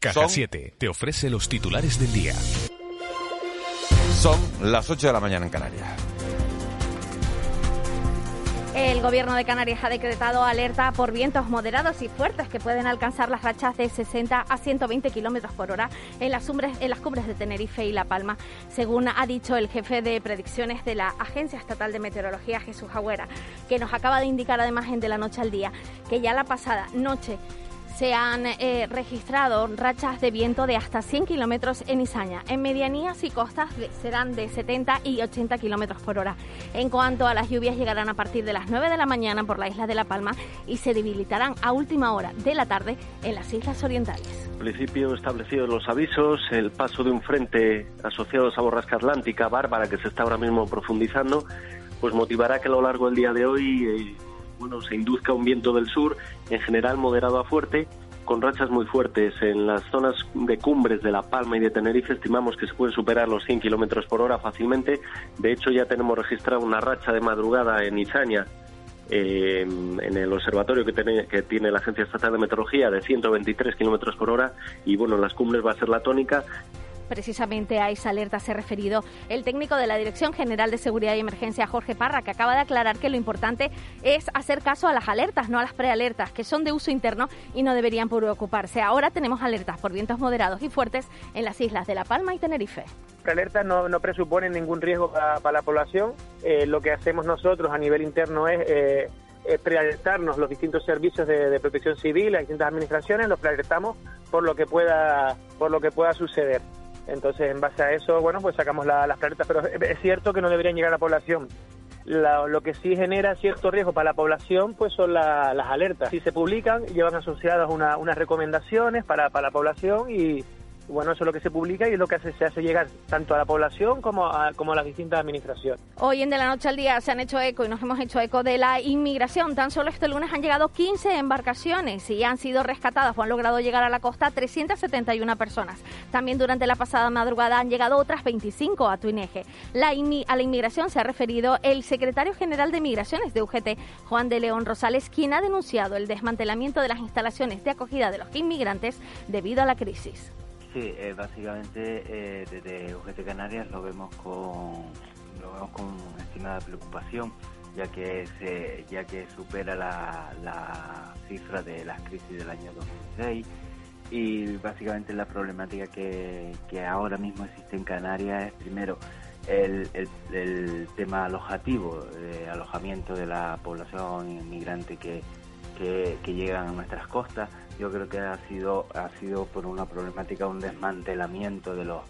Caja 7 te ofrece los titulares del día. Son las 8 de la mañana en Canarias. El gobierno de Canarias ha decretado alerta por vientos moderados y fuertes que pueden alcanzar las rachas de 60 a 120 kilómetros por hora en las, cumbres, en las cumbres de Tenerife y La Palma, según ha dicho el jefe de predicciones de la Agencia Estatal de Meteorología, Jesús Agüera, que nos acaba de indicar además en de la noche al día que ya la pasada noche se han eh, registrado rachas de viento de hasta 100 kilómetros en Izaña. En medianías y costas serán de 70 y 80 kilómetros por hora. En cuanto a las lluvias, llegarán a partir de las 9 de la mañana por la isla de La Palma y se debilitarán a última hora de la tarde en las islas orientales. En principio establecidos los avisos, el paso de un frente asociado a esa borrasca atlántica bárbara que se está ahora mismo profundizando, pues motivará que a lo largo del día de hoy eh, bueno, se induzca un viento del sur, en general moderado a fuerte, con rachas muy fuertes. En las zonas de cumbres de La Palma y de Tenerife estimamos que se pueden superar los 100 kilómetros por hora fácilmente. De hecho, ya tenemos registrada una racha de madrugada en Izaña, eh, en el observatorio que tiene, que tiene la Agencia Estatal de Meteorología, de 123 kilómetros por hora. Y bueno, en las cumbres va a ser la tónica precisamente a esa alerta se ha referido el técnico de la Dirección General de Seguridad y Emergencia, Jorge Parra, que acaba de aclarar que lo importante es hacer caso a las alertas, no a las prealertas, que son de uso interno y no deberían preocuparse. Ahora tenemos alertas por vientos moderados y fuertes en las islas de La Palma y Tenerife. Prealertas no, no presuponen ningún riesgo para, la población. Eh, lo que hacemos nosotros a nivel interno es... Eh, prealertarnos los distintos servicios de, protección civil, las distintas administraciones, los prealertamos por lo que pueda por lo que pueda suceder. Entonces, en base a eso, bueno, pues sacamos las planetas, pero es cierto que no deberían llegar a la población. lo que sí genera cierto riesgo para la población pues son las alertas. Si se publican, llevan asociadas unas recomendaciones para, para la población y, bueno, eso es lo que se publica y es lo que se hace llegar tanto a la población como a, como a las distintas administraciones. Hoy en De la Noche al Día se han hecho eco y nos hemos hecho eco de la inmigración. Tan solo este lunes han llegado 15 embarcaciones y han sido rescatadas o han logrado llegar a la costa 371 personas. También durante la pasada madrugada han llegado otras 25 a Tuineje. La a la inmigración se ha referido el secretario general de Migraciones de UGT, Juan de León Rosales, quien ha denunciado el desmantelamiento de las instalaciones de acogida de los inmigrantes debido a la crisis. Sí, eh, básicamente eh, desde UGT Canarias lo vemos con lo vemos con estimada preocupación, ya que se, ya que supera la, la cifra de las crisis del año 2006 y básicamente la problemática que, que ahora mismo existe en Canarias es primero el, el, tema alojativo, de alojamiento de la población inmigrante que, que, que llegan a nuestras costas, yo creo que ha sido ha sido por una problemática un desmantelamiento de los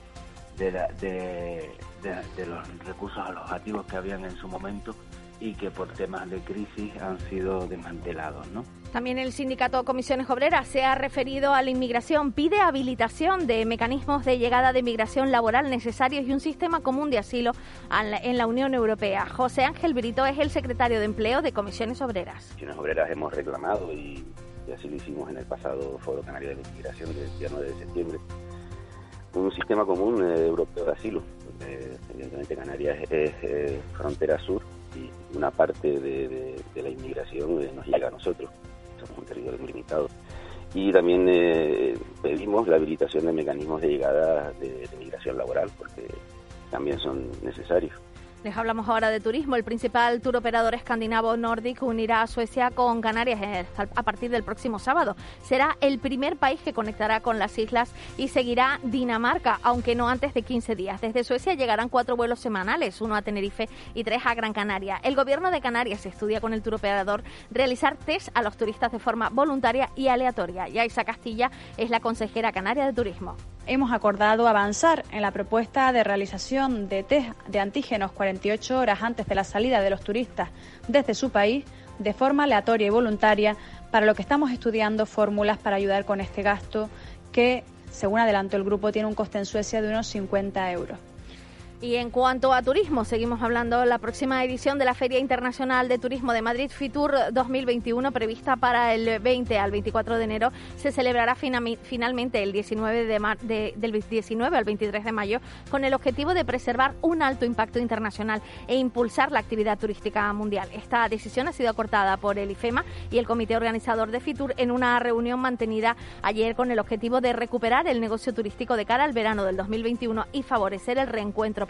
de, de, los recursos alojativos que habían en su momento y que por temas de crisis han sido desmantelados, ¿no? También el sindicato Comisiones Obreras se ha referido a la inmigración, pide habilitación de mecanismos de llegada de inmigración laboral necesarios y un sistema común de asilo en la Unión Europea. José Ángel Brito es el secretario de Empleo de Comisiones Obreras. Comisiones Obreras hemos reclamado y y así lo hicimos en el pasado Foro Canario de la Inmigración del día 9 de septiembre, un sistema común eh, europeo de asilo, donde evidentemente Canarias es, eh, frontera sur y una parte de, la inmigración eh, nos llega a nosotros, somos un territorio muy limitado. Y también pedimos la habilitación de mecanismos de llegada de, de migración laboral, porque también son necesarios. Les hablamos ahora de turismo. El principal tour operador escandinavo Nordic unirá a Suecia con Canarias a partir del próximo sábado. Será el primer país que conectará con las islas y seguirá Dinamarca, aunque no antes de 15 días. Desde Suecia llegarán cuatro vuelos semanales, uno a Tenerife y tres a Gran Canaria. El gobierno de Canarias estudia con el tour operador realizar test a los turistas de forma voluntaria y aleatoria. Yaisa Castilla es la consejera canaria de turismo hemos acordado avanzar en la propuesta de realización de test de antígenos 48 horas antes de la salida de los turistas desde su país de forma aleatoria y voluntaria para lo que estamos estudiando fórmulas para ayudar con este gasto que, según adelantó el grupo, tiene un coste en Suecia de unos 50 euros. Y en cuanto a turismo, seguimos hablando la próxima edición de la Feria Internacional de Turismo de Madrid Fitur 2021 prevista para el 20 al 24 de enero se celebrará finalmente el 19 de, del 19 al 23 de mayo con el objetivo de preservar un alto impacto internacional e impulsar la actividad turística mundial. Esta decisión ha sido acortada por el IFEMA y el comité organizador de Fitur en una reunión mantenida ayer con el objetivo de recuperar el negocio turístico de cara al verano del 2021 y favorecer el reencuentro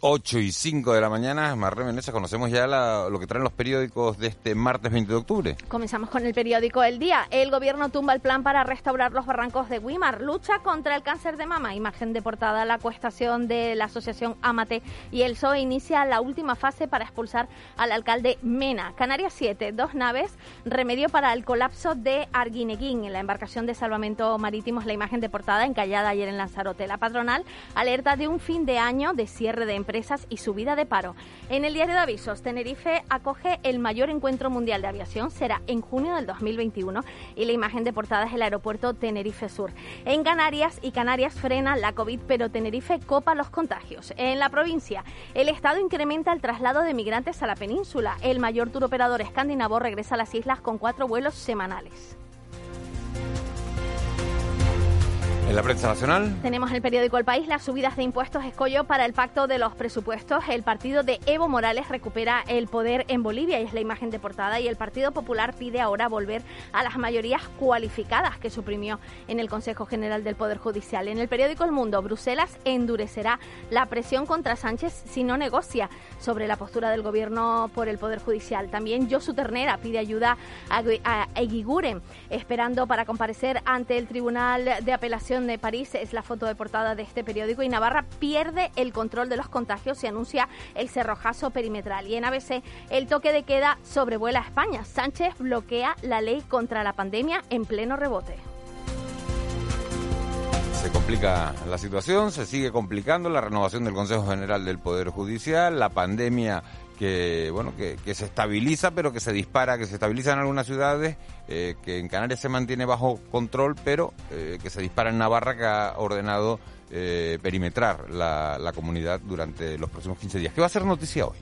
8 y 5 de la mañana, Marre Menezes, conocemos ya lo que traen los periódicos de este martes 20 de octubre. Comenzamos con el periódico El Día. El gobierno tumba el plan para restaurar los barrancos de Wimar. Lucha contra el cáncer de mama. Imagen de portada, la cuestación de la asociación Amate. Y el PSOE inicia la última fase para expulsar al alcalde Mena. Canarias 7, dos naves. Remedio para el colapso de Arguineguín. La embarcación de salvamento marítimo es la imagen de portada encallada ayer en Lanzarote. La patronal alerta de un fin de año de cierre de empresas y subida de paro. En el diario de avisos, Tenerife acoge el mayor encuentro mundial de aviación, será en junio del 2021 y la imagen de portada es el aeropuerto Tenerife Sur. En Canarias y Canarias frena la COVID, pero Tenerife copa los contagios. En la provincia, el Estado incrementa el traslado de migrantes a la península. El mayor turoperador escandinavo regresa a las islas con cuatro vuelos semanales. En la prensa nacional. Tenemos el periódico El País, las subidas de impuestos escollo para el pacto de los presupuestos. El partido de Evo Morales recupera el poder en Bolivia y es la imagen de portada. Y el Partido Popular pide ahora volver a las mayorías cualificadas que suprimió en el Consejo General del Poder Judicial. En el periódico El Mundo, Bruselas endurecerá la presión contra Sánchez si no negocia sobre la postura del gobierno por el Poder Judicial. También Josu Ternera pide ayuda a, Eguiguren, esperando para comparecer ante el Tribunal de Apelación de París es la foto de portada de este periódico y Navarra pierde el control de los contagios y anuncia el cerrojazo perimetral. Y en ABC el toque de queda sobrevuela a España. Sánchez bloquea la ley contra la pandemia en pleno rebote. Se complica la situación, se sigue complicando la renovación del Consejo General del Poder Judicial, la pandemia que bueno que, se estabiliza pero que se dispara que se estabiliza en algunas ciudades eh, que en Canarias se mantiene bajo control pero eh, que se dispara en Navarra que ha ordenado eh, perimetrar la, la comunidad durante los próximos 15 días. ¿Qué va a ser noticia hoy?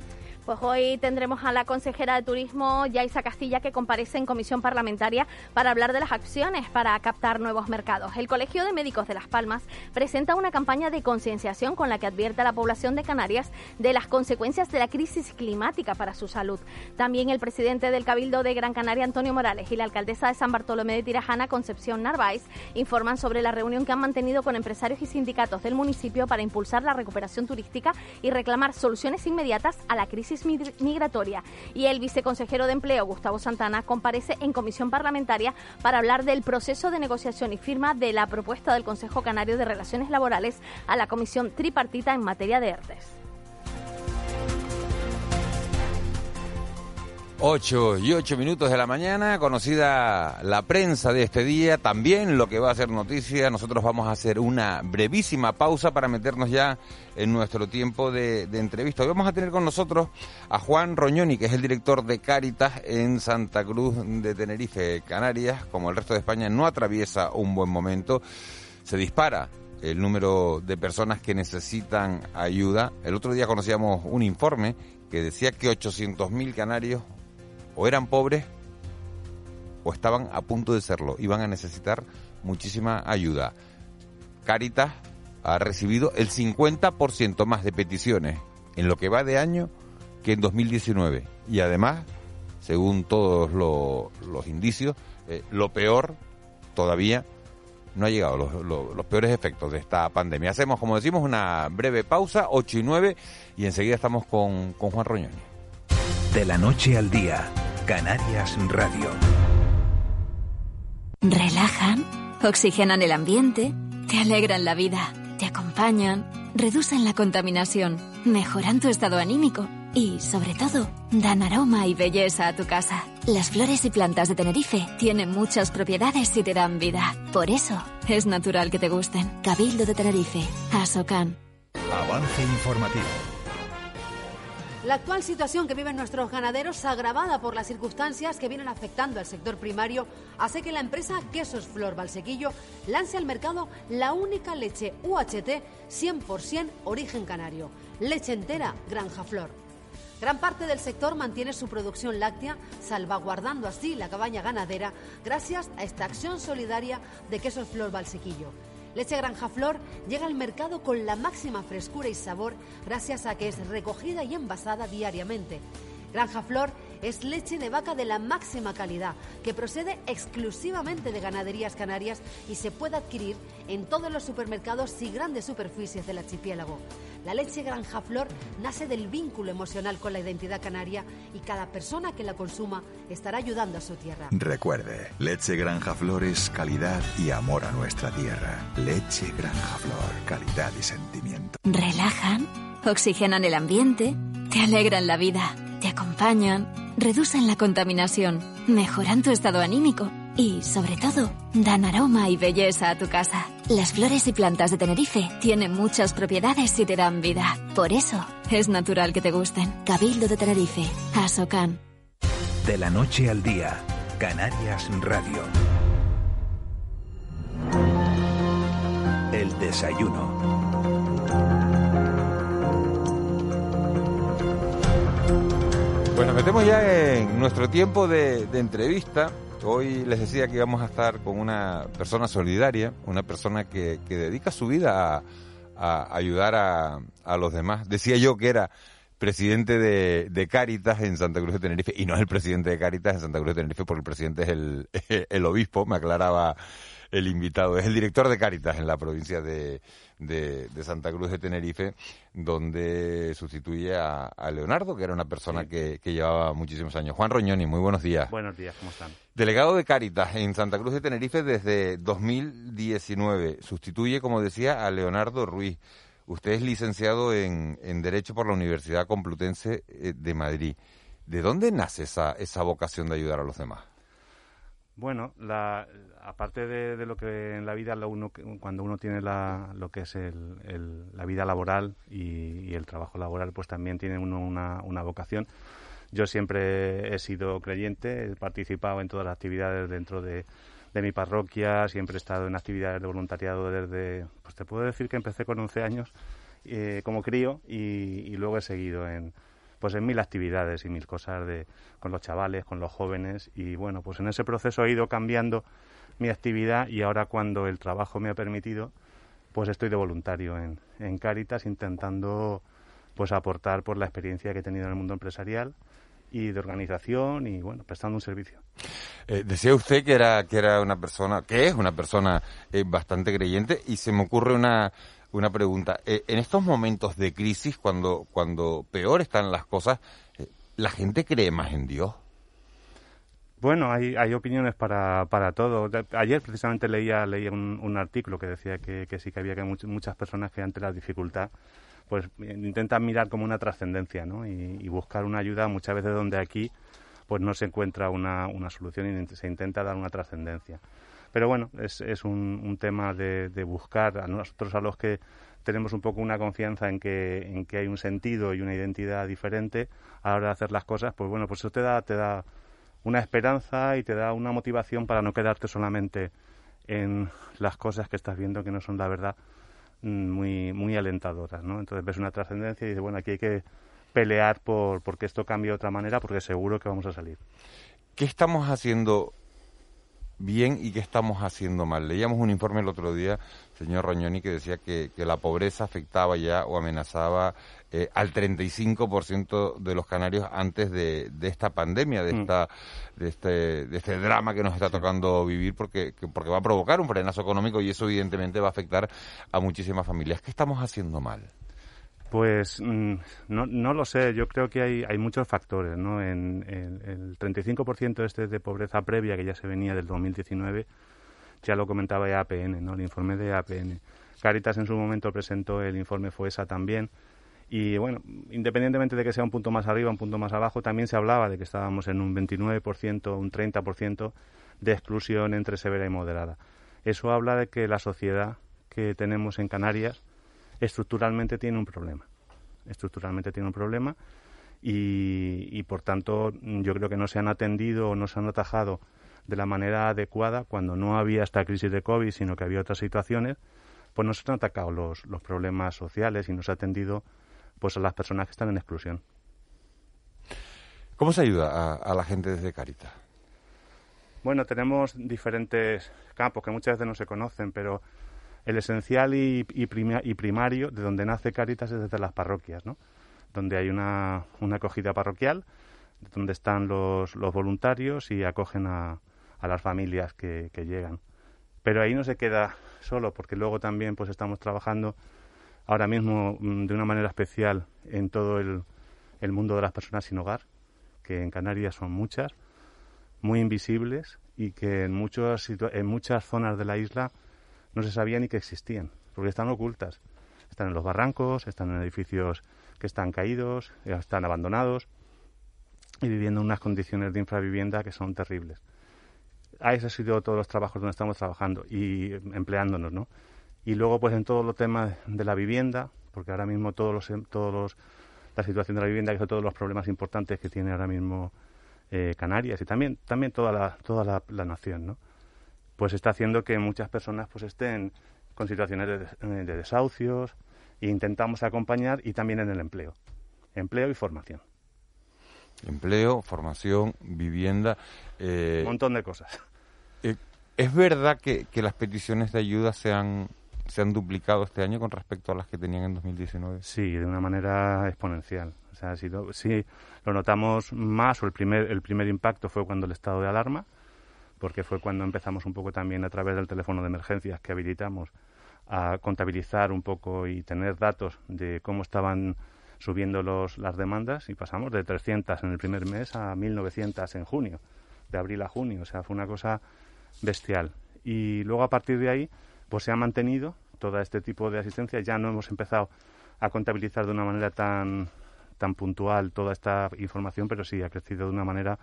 Pues hoy tendremos a la consejera de Turismo, Yaisa Castilla, que comparece en comisión parlamentaria para hablar de las acciones para captar nuevos mercados. El Colegio de Médicos de Las Palmas presenta una campaña de concienciación con la que advierte a la población de Canarias de las consecuencias de la crisis climática para su salud. También el presidente del Cabildo de Gran Canaria, Antonio Morales, y la alcaldesa de San Bartolomé de Tirajana, Concepción Narváez, informan sobre la reunión que han mantenido con empresarios y sindicatos del municipio para impulsar la recuperación turística y reclamar soluciones inmediatas a la crisis migratoria. Y el viceconsejero de Empleo, Gustavo Santana, comparece en comisión parlamentaria para hablar del proceso de negociación y firma de la propuesta del Consejo Canario de Relaciones Laborales a la comisión tripartita en materia de ERTES. 8 y 8 minutos de la mañana, conocida la prensa de este día, también lo que va a ser noticia. Nosotros vamos a hacer una brevísima pausa para meternos ya en nuestro tiempo de, entrevista. Hoy vamos a tener con nosotros a Juan Roñoni, que es el director de Cáritas en Santa Cruz de Tenerife, Canarias. Como el resto de España no atraviesa un buen momento, se dispara el número de personas que necesitan ayuda. El otro día conocíamos un informe que decía que 800.000 canarios o eran pobres o estaban a punto de serlo. Iban a necesitar muchísima ayuda. Caritas ha recibido el 50% más de peticiones en lo que va de año que en 2019. Y además, según todos los indicios, eh, lo peor todavía no ha llegado, los, peores efectos de esta pandemia. Hacemos, como decimos, una breve pausa, 8 y 9, y enseguida estamos con, con Juan Roñoni. De la noche al día Canarias Radio. Relajan, oxigenan el ambiente, te alegran la vida. te acompañan, reducen la contaminación, mejoran tu estado anímico y, sobre todo, dan aroma y belleza a tu casa. Las flores y plantas de Tenerife tienen muchas propiedades y te dan vida. Por eso, es natural que te gusten. Cabildo de Tenerife, Asocan. Avance informativo. La actual situación que viven nuestros ganaderos, agravada por las circunstancias que vienen afectando al sector primario, hace que la empresa Quesos Flor Valsequillo lance al mercado la única leche UHT 100% origen canario, leche entera Granja Flor. Gran parte del sector mantiene su producción láctea, salvaguardando así la cabaña ganadera gracias a esta acción solidaria de Quesos Flor Valsequillo. Leche Granja Flor llega al mercado con la máxima frescura y sabor gracias a que es recogida y envasada diariamente. Granja Flor es leche de vaca de la máxima calidad que procede exclusivamente de ganaderías canarias y se puede adquirir en todos los supermercados y grandes superficies del archipiélago. La leche Granja Flor nace del vínculo emocional con la identidad canaria y cada persona que la consuma estará ayudando a su tierra. Recuerde, leche Granja Flor es calidad y amor a nuestra tierra. Leche Granja Flor, calidad y sentimiento. Relajan, oxigenan el ambiente, te alegran la vida, te acompañan, reducen la contaminación, mejoran tu estado anímico y, sobre todo, dan aroma y belleza a tu casa. Las flores y plantas de Tenerife tienen muchas propiedades y te dan vida. Por eso, es natural que te gusten. Cabildo de Tenerife, Asocan. De la noche al día, Canarias Radio. El desayuno. Nos metemos ya en nuestro tiempo de, entrevista. Hoy les decía que íbamos a estar con una persona solidaria, una persona que, que dedica su vida a, ayudar a, los demás. Decía yo que era presidente de, de Cáritas en Santa Cruz de Tenerife, y no es el presidente de Cáritas en Santa Cruz de Tenerife, porque el presidente es el, el obispo, me aclaraba el invitado, es el director de Cáritas en la provincia de, de, de, Santa Cruz de Tenerife, donde sustituye a, a Leonardo, que era una persona sí. que, que, llevaba muchísimos años. Juan Roñoni, muy buenos días. Buenos días, ¿cómo están? Delegado de Cáritas en Santa Cruz de Tenerife desde 2019. Sustituye, como decía, a Leonardo Ruiz. Usted es licenciado en, en Derecho por la Universidad Complutense eh, de Madrid. ¿De dónde nace esa, esa vocación de ayudar a los demás? Bueno, la, aparte de, lo que en la vida uno, cuando uno tiene la, lo que es el, la vida laboral y, y, el trabajo laboral, pues también tiene uno una, una, vocación. Yo siempre he sido creyente, he participado en todas las actividades dentro de, de mi parroquia, siempre he estado en actividades de voluntariado desde, pues te puedo decir que empecé con 11 años eh, como crío y, y luego he seguido en, pues en mil actividades y mil cosas de, con los chavales, con los jóvenes y bueno, pues en ese proceso he ido cambiando mi actividad y ahora cuando el trabajo me ha permitido, pues estoy de voluntario en, en Cáritas intentando pues aportar por la experiencia que he tenido en el mundo empresarial y de organización y bueno, prestando un servicio. Eh, decía usted que era que era una persona, que es una persona eh, bastante creyente y se me ocurre una una pregunta. Eh, en estos momentos de crisis, cuando, cuando peor están las cosas, eh, ¿la gente cree más en Dios? Bueno, hay, opiniones para, para todo. Ayer precisamente leía, leía un, artículo que decía que, sí que había que much, muchas personas que ante la dificultad pues intentan mirar como una trascendencia ¿no? y, buscar una ayuda muchas veces donde aquí pues no se encuentra una, una solución y se intenta dar una trascendencia. Pero bueno, es, un, tema de, de, buscar a nosotros a los que tenemos un poco una confianza en que, en que hay un sentido y una identidad diferente a la hora de hacer las cosas, pues bueno, pues eso te da, te da una esperanza y te da una motivación para no quedarte solamente en las cosas que estás viendo que no son la verdad mm, muy, muy alentadoras, ¿no? Entonces ves una trascendencia y dices, bueno, aquí hay que pelear por porque esto cambie de otra manera porque seguro que vamos a salir. ¿Qué estamos haciendo bien y qué estamos haciendo mal. Leíamos un informe el otro día, señor Roñoni, que decía que, que la pobreza afectaba ya o amenazaba eh, al 35% de los canarios antes de, de esta pandemia, de, mm. esta, de, este, de este drama que nos está tocando vivir, porque, que, porque va a provocar un frenazo económico y eso evidentemente va a afectar a muchísimas familias. ¿Qué estamos haciendo mal? Pues mm, no, no lo sé, yo creo que hay, hay muchos factores, ¿no? En, en el 35% este de pobreza previa que ya se venía del 2019, ya lo comentaba ya APN, ¿no? El informe de APN. Caritas en su momento presentó el informe FOESA también. Y bueno, independientemente de que sea un punto más arriba, un punto más abajo, también se hablaba de que estábamos en un 29%, un 30% de exclusión entre severa y moderada. Eso habla de que la sociedad que tenemos en Canarias estructuralmente tiene un problema. Estructuralmente tiene un problema y, y por tanto yo creo que no se han atendido o no se han atajado de la manera adecuada cuando no había esta crisis de COVID, sino que había otras situaciones, pues no se han atacado los, los problemas sociales y no se ha atendido pues a las personas que están en exclusión. ¿Cómo se ayuda a, la gente desde Caritas? Bueno, tenemos diferentes campos que muchas veces no se conocen, pero el esencial y, y, primario de donde nace Caritas es desde las parroquias, ¿no? Donde hay una, una acogida parroquial, donde están los, los voluntarios y acogen a, a las familias que, llegan. Pero ahí no se queda solo, porque luego también pues estamos trabajando ahora mismo mm, de una manera especial en todo el, mundo de las personas sin hogar, que en Canarias son muchas, muy invisibles y que en, en muchas zonas de la isla no se sabía ni que existían, porque están ocultas. Están en los barrancos, están en edificios que están caídos, están abandonados y viviendo en unas condiciones de infravivienda que son terribles a ese ha sido todos los trabajos donde estamos trabajando y empleándonos, ¿no? Y luego, pues en todos los temas de la vivienda, porque ahora mismo todos los, todos los, la situación de la vivienda, que son todos los problemas importantes que tiene ahora mismo eh, Canarias y también, también toda la, toda la, nación, ¿no? Pues está haciendo que muchas personas pues estén con situaciones de, de desahucios e intentamos acompañar y también en el empleo, empleo y formación. Empleo, formación, vivienda. Eh, Un montón de cosas. Eh, ¿Es verdad que, las peticiones de ayuda se han, se han duplicado este año con respecto a las que tenían en 2019? Sí, de una manera exponencial. O sea, si lo, sí, lo notamos más, o el primer, el primer impacto fue cuando el estado de alarma, porque fue cuando empezamos un poco también a través del teléfono de emergencias que habilitamos a contabilizar un poco y tener datos de cómo estaban subiendo los, las demandas y pasamos de 300 en el primer mes a 1.900 en junio, de abril a junio. O sea, fue una cosa bestial. Y luego a partir de ahí, pues se ha mantenido todo este tipo de asistencia. Ya no hemos empezado a contabilizar de una manera tan, tan puntual toda esta información, pero sí ha crecido de una manera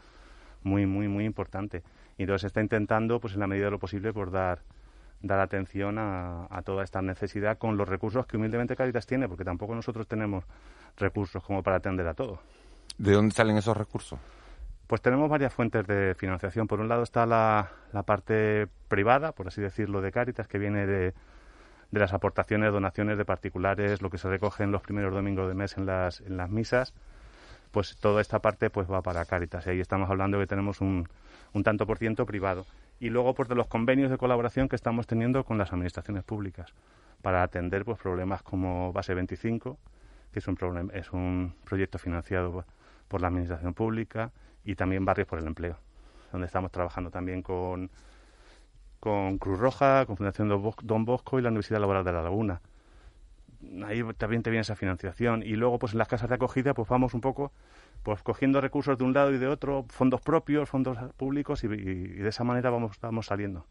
muy, muy, muy importante. Y entonces está intentando, pues en la medida de lo posible, por dar dar atención a, a, toda esta necesidad con los recursos que humildemente Caritas tiene, porque tampoco nosotros tenemos recursos como para atender a todo. ¿De dónde salen esos recursos? Pues tenemos varias fuentes de financiación. Por un lado está la, la parte privada, por así decirlo, de Caritas, que viene de, de las aportaciones, donaciones de particulares, lo que se recoge en los primeros domingos de mes en las, en las misas, pues toda esta parte pues va para Caritas. Y ahí estamos hablando que tenemos un, un tanto por ciento privado. Y luego pues de los convenios de colaboración que estamos teniendo con las administraciones públicas para atender pues problemas como Base 25, que es un, es un proyecto financiado por la Administración Pública, y también Barrios por el Empleo, donde estamos trabajando también con, con Cruz Roja, con Fundación Don Bosco y la Universidad Laboral de La Laguna. Ahí también te viene esa financiación. Y luego, pues en las casas de acogida, pues vamos un poco pues cogiendo recursos de un lado y de otro, fondos propios, fondos públicos y, de esa manera vamos, vamos saliendo.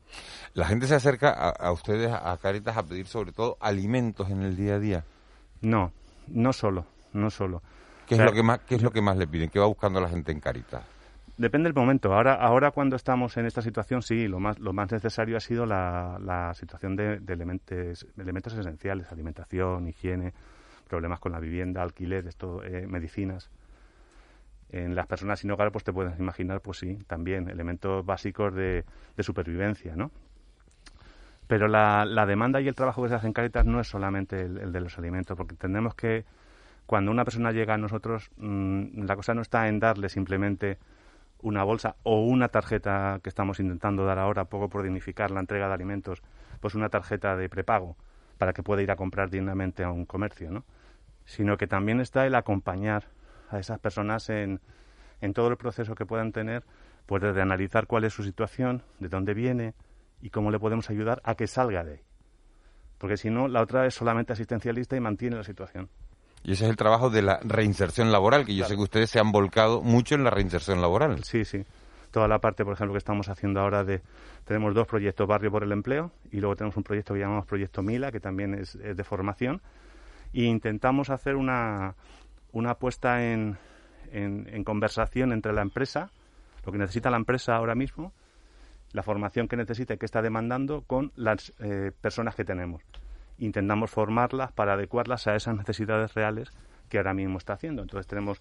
La gente se acerca a, a, ustedes, a Caritas, a pedir sobre todo alimentos en el día a día. No, no solo, no solo. ¿Qué, es, lo que más, ¿qué es lo que más le piden? ¿Qué va buscando la gente en Caritas? Depende del momento. Ahora, ahora cuando estamos en esta situación, sí, lo más, lo más necesario ha sido la, la situación de, de, elementos, elementos esenciales, alimentación, higiene, problemas con la vivienda, alquiler, esto, eh, medicinas. En las personas sin hogar, pues te puedes imaginar, pues sí, también elementos básicos de, de supervivencia, ¿no? Pero la, la, demanda y el trabajo que se hace en Caritas no es solamente el, de los alimentos, porque tenemos que, cuando una persona llega a nosotros, mmm, la cosa no está en darle simplemente una bolsa o una tarjeta que estamos intentando dar ahora, poco por dignificar la entrega de alimentos, pues una tarjeta de prepago para que pueda ir a comprar dignamente a un comercio, ¿no? Sino que también está el acompañar a esas personas en, en todo el proceso que puedan tener, pues de analizar cuál es su situación, de dónde viene, y cómo le podemos ayudar a que salga de ahí. Porque si no, la otra es solamente asistencialista y mantiene la situación. Y ese es el trabajo de la reinserción laboral, que yo sé que ustedes se han volcado mucho en la reinserción laboral. Sí, sí. toda la parte, por ejemplo, que estamos haciendo ahora de... Tenemos dos proyectos, Barrio por el Empleo, y luego tenemos un proyecto que llamamos Proyecto Mila, que también es, de formación, e intentamos hacer una, una puesta en, en, conversación entre la empresa, lo que necesita la empresa ahora mismo, la formación que necesita y que está demandando con las eh, personas que tenemos. Intentamos formarlas para adecuarlas a esas necesidades reales que ahora mismo está haciendo. Entonces tenemos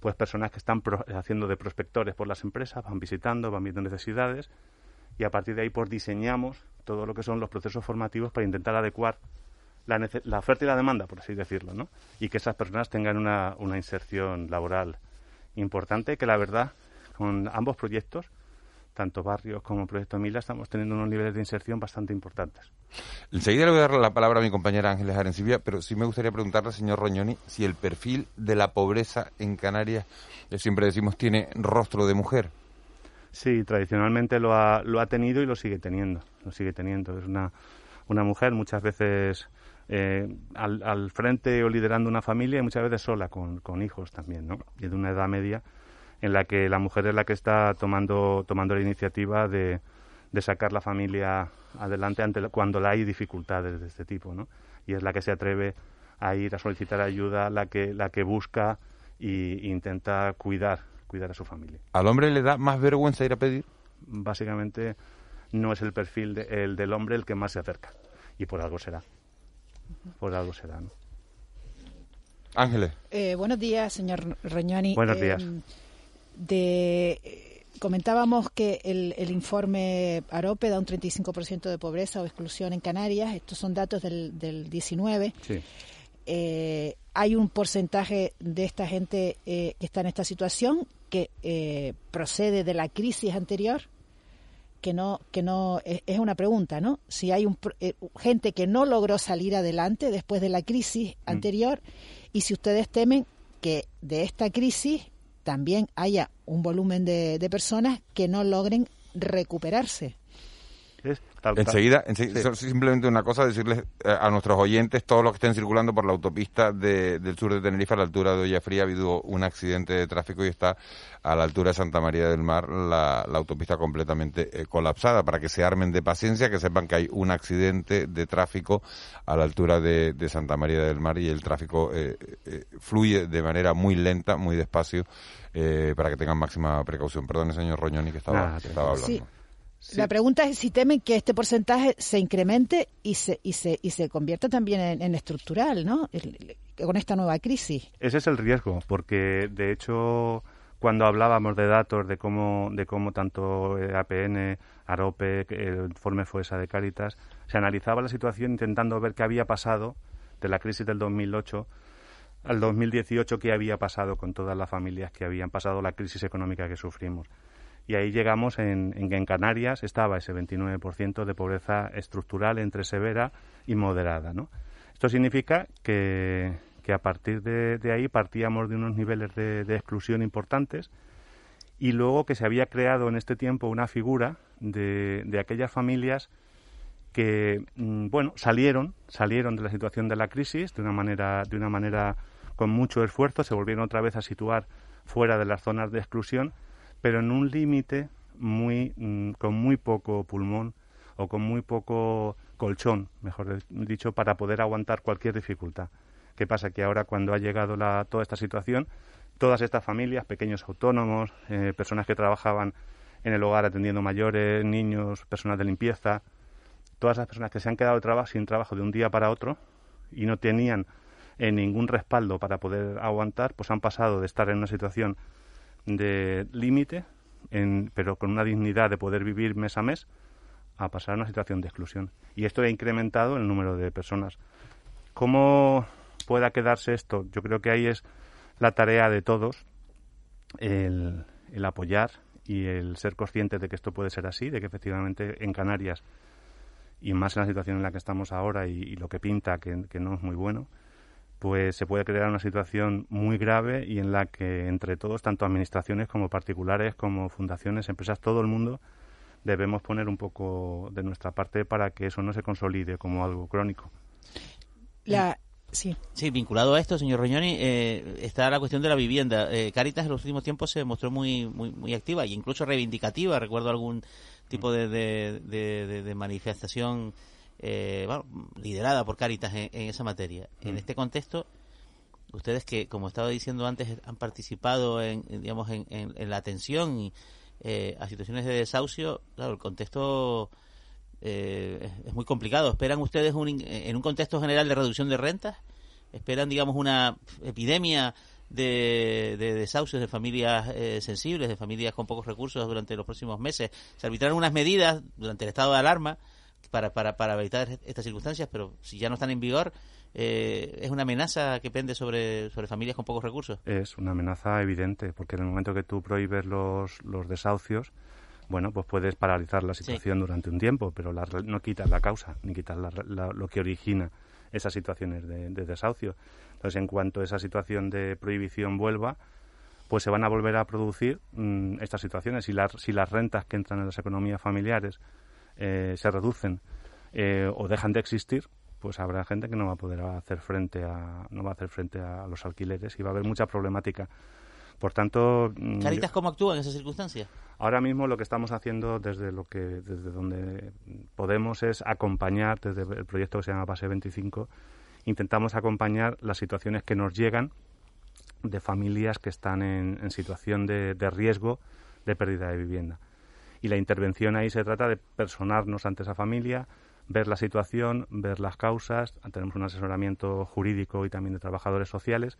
pues personas que están haciendo de prospectores por las empresas, van visitando, van viendo necesidades y a partir de ahí pues diseñamos todo lo que son los procesos formativos para intentar adecuar la, la oferta y la demanda, por así decirlo, ¿no? Y que esas personas tengan una inserción laboral importante, que la verdad, con ambos proyectos, tanto Barrios como Proyecto Mila, estamos teniendo unos niveles de inserción bastante importantes. Enseguida le voy a dar la palabra a mi compañera Ángeles Arencibia, pero sí me gustaría preguntarle, señor Roñoni, si el perfil de la pobreza en Canarias, siempre decimos, tiene rostro de mujer. Sí, tradicionalmente lo ha, lo ha tenido y lo sigue teniendo. Lo sigue teniendo. Es una, una mujer muchas veces eh, al, frente o liderando una familia y muchas veces sola con, con hijos también, ¿no? Y de una edad media en la que la mujer es la que está tomando, tomando la iniciativa de, de sacar la familia adelante ante, cuando hay dificultades de este tipo, ¿no? Y es la que se atreve a ir a solicitar ayuda, la que, la que busca e intenta cuidar, cuidar a su familia. ¿Al hombre le da más vergüenza ir a pedir? Básicamente no es el perfil el del hombre el que más se acerca y por algo será. Por algo será, ¿no? Ángeles. Eh, buenos días, señor Reñani. Buenos días. Eh, de, comentábamos que el, informe AROPE da un 35% de pobreza o exclusión en Canarias. Estos son datos del, del 19. Eh, hay un porcentaje de esta gente eh, que está en esta situación que eh, procede de la crisis anterior que no que no es una pregunta no si hay un, gente que no logró salir adelante después de la crisis mm. anterior y si ustedes temen que de esta crisis también haya un volumen de, de personas que no logren recuperarse. Enseguida, simplemente una cosa, decirles eh, a nuestros oyentes, todos los que estén circulando por la autopista del sur de Tenerife a la altura de Olla Fría, ha habido un accidente de tráfico y está a la altura de Santa María del Mar la, autopista completamente eh, colapsada. Para que se armen de paciencia, que sepan que hay un accidente de tráfico a la altura de, Santa María del Mar y el tráfico eh, fluye de manera muy lenta, muy despacio, para que tengan máxima precaución. Perdón, señor Roñoni, que estaba, estaba hablando. La pregunta es si temen que este porcentaje se incremente y se, y se, y se convierta también en, estructural, ¿no? con esta nueva crisis. Ese es el riesgo, porque de hecho cuando hablábamos de datos, de cómo, de cómo tanto APN, AROPE, el informe FOESA de Cáritas, se analizaba la situación intentando ver qué había pasado de la crisis del 2008 al 2018, qué había pasado con todas las familias que habían pasado la crisis económica que sufrimos y ahí llegamos en, en que en Canarias estaba ese 29% de pobreza estructural entre severa y moderada. ¿no? Esto significa que, que a partir de, de, ahí partíamos de unos niveles de, exclusión importantes y luego que se había creado en este tiempo una figura de, de aquellas familias que mm, bueno salieron salieron de la situación de la crisis de una manera de una manera con mucho esfuerzo se volvieron otra vez a situar fuera de las zonas de exclusión pero en un límite muy mm, con muy poco pulmón o con muy poco colchón, mejor dicho, para poder aguantar cualquier dificultad. ¿Qué pasa? Que ahora cuando ha llegado la, toda esta situación, todas estas familias, pequeños autónomos, eh, personas que trabajaban en el hogar atendiendo mayores, niños, personas de limpieza, todas esas personas que se han quedado sin trabajo de un día para otro y no tenían eh, ningún respaldo para poder aguantar, pues han pasado de estar en una situación de límite, pero con una dignidad de poder vivir mes a mes, a pasar a una situación de exclusión. Y esto ha incrementado el número de personas. ¿Cómo pueda quedarse esto? Yo creo que ahí es la tarea de todos, el, apoyar y el ser consciente de que esto puede ser así, de que efectivamente en Canarias, y más en la situación en la que estamos ahora y, lo que pinta, que no es muy bueno, pues se puede crear una situación muy grave y en la que entre todos, tanto administraciones como particulares, como fundaciones, empresas, todo el mundo, debemos poner un poco de nuestra parte para que eso no se consolide como algo crónico. La, Sí. Sí, vinculado a esto, señor Roñoni, eh, está la cuestión de la vivienda. Eh, Caritas en los últimos tiempos se mostró muy, muy, muy activa e incluso reivindicativa. Recuerdo algún tipo de, de, manifestación eh, liderada por Caritas en, esa materia. En mm. este contexto, ustedes que, como estaba diciendo antes, han participado en, digamos, en, en, la atención y, eh, a situaciones de desahucio, claro, el contexto eh, es muy complicado. ¿Esperan ustedes un, en un contexto general de reducción de rentas? ¿Esperan, digamos, una epidemia de, desahucios de familias eh, sensibles, de familias con pocos recursos durante los próximos meses? Se arbitraron unas medidas durante el estado de alarma para, para, para evitar estas circunstancias, pero si ya no están en vigor, eh, ¿es una amenaza que pende sobre, sobre familias con pocos recursos? Es una amenaza evidente, porque en el momento que tú prohíbes los, los desahucios, bueno, pues puedes paralizar la situación durante un tiempo, pero no quitas la causa, ni quitas lo que origina esas situaciones de, desahucio. Entonces, en cuanto esa situación de prohibición vuelva, pues se van a volver a producir mm, estas situaciones. Si, si las rentas que entran en las economías familiares eh, se reducen eh, o dejan de existir, pues habrá gente que no va a poder hacer frente a no va a hacer frente a los alquileres y va a haber mucha problemática. Por tanto, mm, Caritas cómo actúa en esas circunstancias? Ahora mismo lo que estamos haciendo desde lo que desde donde podemos es acompañar desde el proyecto que se llama Base 25 intentamos acompañar las situaciones que nos llegan de familias que están en, situación de, de riesgo de pérdida de vivienda. Y la intervención ahí se trata de personarnos ante esa familia, ver la situación, ver las causas, tenemos un asesoramiento jurídico y también de trabajadores sociales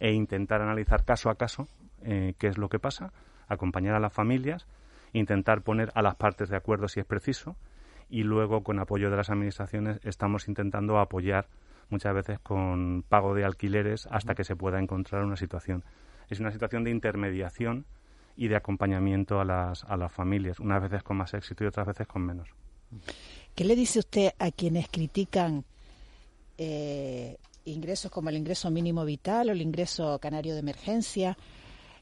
e intentar analizar caso a caso eh, qué es lo que pasa, acompañar a las familias, intentar poner a las partes de acuerdo si es preciso y luego con apoyo de las administraciones estamos intentando apoyar muchas veces con pago de alquileres hasta que se pueda encontrar una situación. Es una situación de intermediación y de acompañamiento a las, a las familias, unas veces con más éxito y otras veces con menos. ¿Qué le dice usted a quienes critican eh, ingresos como el ingreso mínimo vital o el ingreso canario de emergencia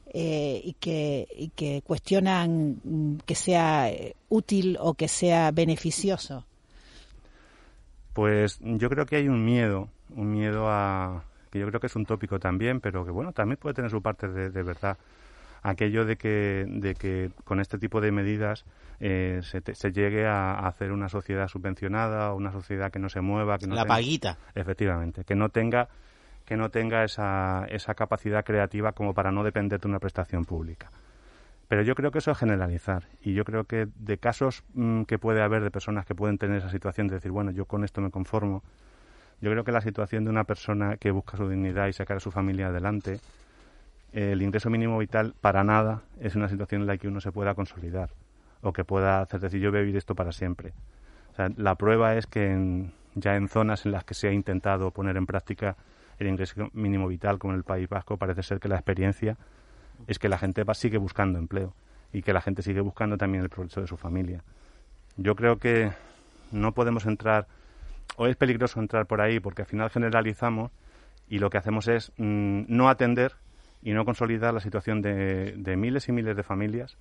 eh, y, que, y que cuestionan mm, que sea eh, útil o que sea beneficioso? Pues yo creo que hay un miedo, un miedo a que yo creo que es un tópico también, pero que bueno, también puede tener su parte de, de verdad aquello de que, de que con este tipo de medidas eh, se, llegue a, hacer una sociedad subvencionada, una sociedad que no se mueva, que no la paguita, efectivamente, que no tenga que no tenga esa, esa capacidad creativa como para no depender de una prestación pública. Pero yo creo que eso es generalizar. Y yo creo que de casos mm, que puede haber de personas que pueden tener esa situación de decir, bueno, yo con esto me conformo, yo creo que la situación de una persona que busca su dignidad y sacar a su familia adelante, el ingreso mínimo vital para nada es una situación en la que uno se pueda consolidar o que pueda hacer decir yo voy a vivir esto para siempre. la prueba es que ya en zonas en las que se ha intentado poner en práctica el ingreso mínimo vital, como en el País Vasco, parece ser que la experiencia es que la gente va, sigue buscando empleo y que la gente sigue buscando también el progreso de su familia. Yo creo que no podemos entrar, o es peligroso entrar por ahí, porque al final generalizamos y lo que hacemos es mm, no atender y no consolidar la situación de, miles y miles de familias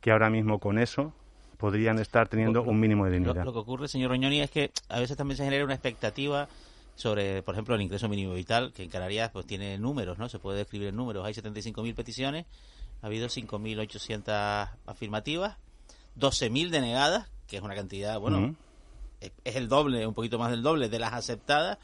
que ahora mismo con eso podrían estar teniendo un mínimo de dignidad. Lo, que ocurre, señor Roñoni, es que a veces también se genera una expectativa sobre, por ejemplo, el ingreso mínimo vital, que en Canarias pues tiene números, ¿no? Se puede describir en números. Hay 75.000 peticiones, ha habido 5.800 afirmativas, 12.000 denegadas, que es una cantidad, bueno, es, el doble, un poquito más del doble de las aceptadas,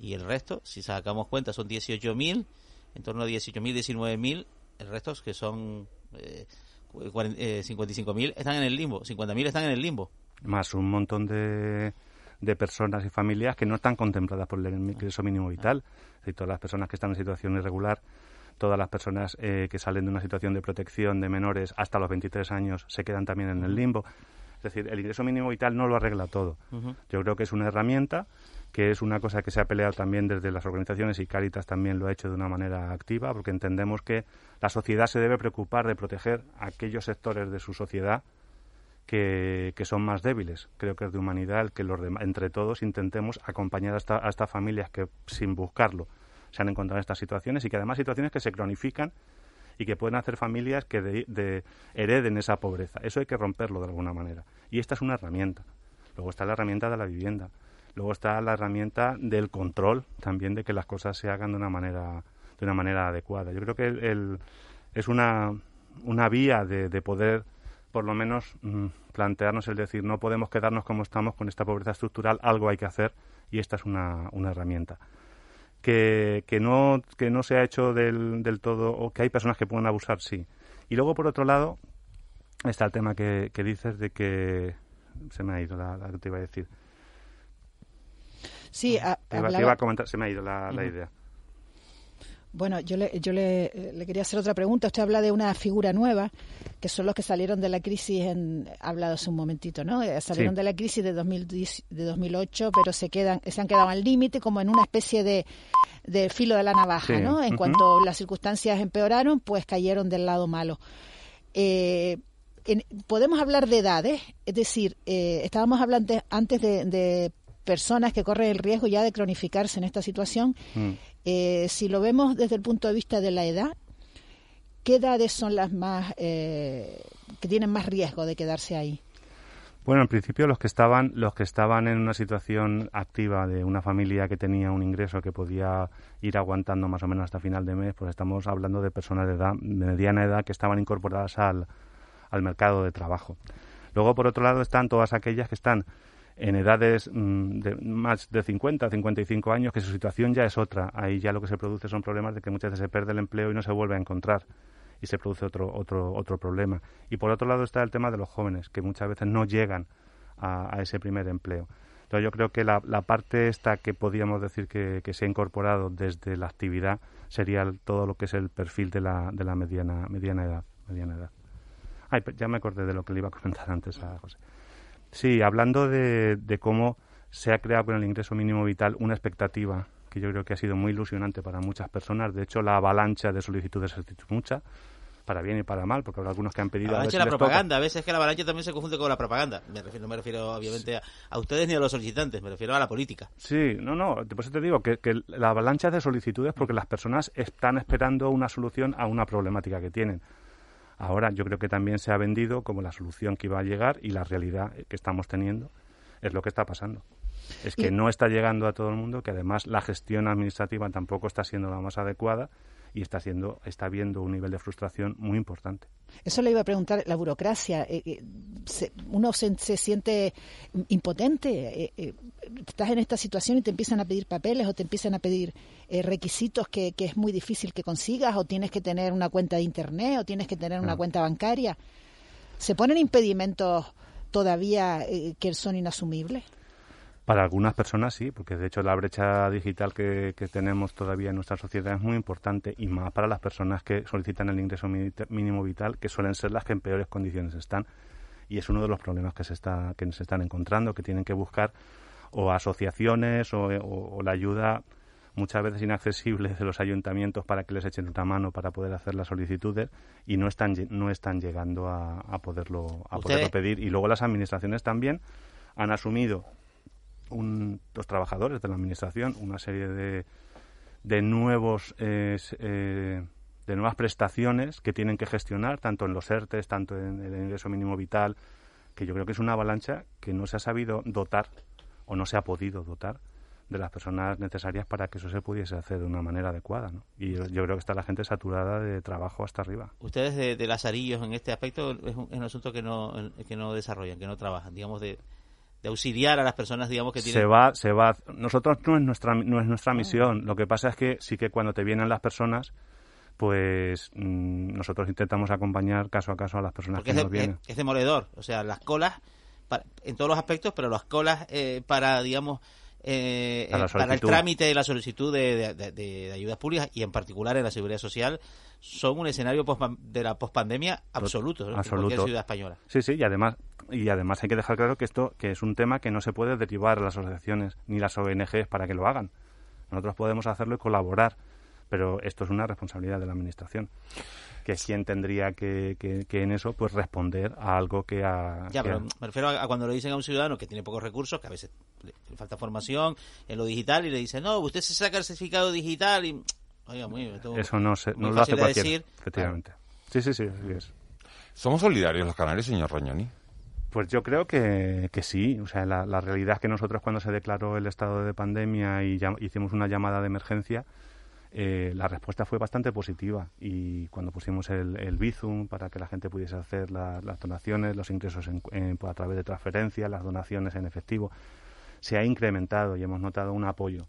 y el resto, si sacamos cuenta, son 18.000 en torno a 18.000, 19.000, el resto que son eh, 55.000 eh, están en el limbo, 50.000 están en el limbo. Más un montón de, de personas y familias que no están contempladas por el ingreso mínimo vital. Y todas las personas que están en situación irregular, todas las personas eh, que salen de una situación de protección de menores hasta los 23 años se quedan también en el limbo. Es decir, el ingreso mínimo vital no lo arregla todo. Yo creo que es una herramienta que es una cosa que se ha peleado también desde las organizaciones y Caritas también lo ha hecho de una manera activa, porque entendemos que la sociedad se debe preocupar de proteger aquellos sectores de su sociedad que, son más débiles. Creo que es de humanidad el que los entre todos intentemos acompañar a, estas familias que sin buscarlo se han encontrado en estas situaciones y que además situaciones que se cronifican y que pueden hacer familias que de, hereden esa pobreza. Eso hay que romperlo de alguna manera. Y esta es una herramienta. Luego está la herramienta de la vivienda Luego está la herramienta del control también de que las cosas se hagan de una manera de una manera adecuada. Yo creo que el, es una, una vía de, de poder por lo menos mm, plantearnos el decir no podemos quedarnos como estamos con esta pobreza estructural, algo hay que hacer y esta es una, una herramienta. Que, que, no, que no se ha hecho del, del todo, o que hay personas que pueden abusar, sí. Y luego, por otro lado, está el tema que, que dices de que se me ha ido la, la que te iba a decir. Sí, a, te, iba, te iba a comentar, se me ha ido la, la idea. Bueno, yo, le, yo le, le, quería hacer otra pregunta. Usted habla de una figura nueva, que son los que salieron de la crisis, en, ha hablado hace un momentito, ¿no? Eh, salieron sí. de la crisis de, 2010, de 2008, pero se, quedan, se han quedado al límite, como en una especie de, de filo de la navaja, sí. ¿no? En uh -huh. cuanto las circunstancias empeoraron, pues cayeron del lado malo. Eh, en, podemos hablar de edades, es decir, eh, estábamos hablando antes de, de personas que corren el riesgo ya de cronificarse en esta situación. Mm. Eh, si lo vemos desde el punto de vista de la edad, ¿qué edades son las más eh, que tienen más riesgo de quedarse ahí? Bueno, en principio los que estaban los que estaban en una situación activa de una familia que tenía un ingreso que podía ir aguantando más o menos hasta final de mes, pues estamos hablando de personas de edad de mediana edad que estaban incorporadas al, al mercado de trabajo. Luego, por otro lado, están todas aquellas que están en edades mmm, de más de 50, 55 años, que su situación ya es otra. Ahí ya lo que se produce son problemas de que muchas veces se pierde el empleo y no se vuelve a encontrar y se produce otro, otro, otro problema. Y por otro lado está el tema de los jóvenes, que muchas veces no llegan a, ese primer empleo. Entonces yo creo que la, parte esta que podríamos decir que, se ha incorporado desde la actividad sería todo lo que es el perfil de la, de la mediana, mediana edad. Mediana edad. Ay, ya me acordé de lo que le iba a comentar antes a José. Sí, hablando de, de, cómo se ha creado con el ingreso mínimo vital una expectativa que yo creo que ha sido muy ilusionante para muchas personas. De hecho, la avalancha de solicitudes es mucha, para bien y para mal, porque habrá algunos que han pedido... La avalancha a la propaganda, toca. a veces que la avalancha también se confunde con la propaganda. Me refiero, no me refiero obviamente a, a, ustedes ni a los solicitantes, me refiero a la política. Sí, no, no, por eso te digo que, que la avalancha de solicitudes porque las personas están esperando una solución a una problemática que tienen. Ahora yo creo que también se ha vendido como la solución que iba a llegar y la realidad que estamos teniendo es lo que está pasando. Es que no está llegando a todo el mundo, que además la gestión administrativa tampoco está siendo la más adecuada y está siendo está habiendo un nivel de frustración muy importante. Eso le iba a preguntar, la burocracia, eh, eh, se, uno se, se, siente impotente, eh, estás en esta situación y te empiezan a pedir papeles o te empiezan a pedir requisitos que, que, es muy difícil que consigas o tienes que tener una cuenta de internet o tienes que tener una no. cuenta bancaria. ¿Se ponen impedimentos todavía que son inasumibles? Para algunas personas sí, porque de hecho la brecha digital que, que, tenemos todavía en nuestra sociedad es muy importante y más para las personas que solicitan el ingreso mínimo vital, que suelen ser las que en peores condiciones están. Y es uno de los problemas que se, está, que se están encontrando, que tienen que buscar o asociaciones o, o, o la ayuda muchas veces inaccesible de los ayuntamientos para que les echen una mano para poder hacer las solicitudes y no están no están llegando a, a poderlo a poderlo pedir y luego las administraciones también han asumido un, los trabajadores de la administración una serie de, de nuevos eh, de nuevas prestaciones que tienen que gestionar tanto en los ERTES, tanto en el ingreso mínimo vital, que yo creo que es una avalancha que no se ha sabido dotar o no se ha podido dotar de las personas necesarias para que eso se pudiese hacer de una manera adecuada. ¿no? Y yo, yo, creo que está la gente saturada de trabajo hasta arriba. Ustedes de, de Lazarillos en este aspecto es un, es un asunto que no, que no desarrollan, que no trabajan, digamos, de, de auxiliar a las personas digamos que tienen se va se va nosotros no es nuestra no es nuestra misión. Lo que pasa es que sí que cuando te vienen las personas pues mmm, nosotros intentamos acompañar caso a caso a las personas Porque que es nos de, vienen. es demoledor. O sea las colas para, en todos los aspectos pero las colas eh, para digamos eh, eh, para el trámite de la solicitud de, de, de, de, ayudas públicas y en particular en la seguridad social son un escenario post de la pospandemia absoluto, absoluto. en cualquier ciudad española. Sí, sí, y además y además hay que dejar claro que esto que es un tema que no se puede derivar a las asociaciones ni las ONGs para que lo hagan. Nosotros podemos hacerlo y colaborar, pero esto es una responsabilidad de la administración que es quien tendría que, que, que, en eso pues responder a algo que ha... Ya, que pero me refiero a, a, cuando le dicen a un ciudadano que tiene pocos recursos, que a veces le, le falta formación en lo digital y le dicen, no, usted se saca el certificado digital y... Oiga, muy, eso no, se, no lo hace cualquiera, decir, efectivamente. Sí, sí, sí, sí es. ¿Somos solidarios los canarios, señor Roñoni? Pues yo creo que, que sí. O sea, la, la, realidad es que nosotros cuando se declaró el estado de pandemia y hicimos una llamada de emergencia, eh, la respuesta fue bastante positiva. Y cuando pusimos el, Bizum para que la gente pudiese hacer las donaciones, los ingresos en, a través de transferencias, las donaciones en efectivo, se ha incrementado y hemos notado un apoyo.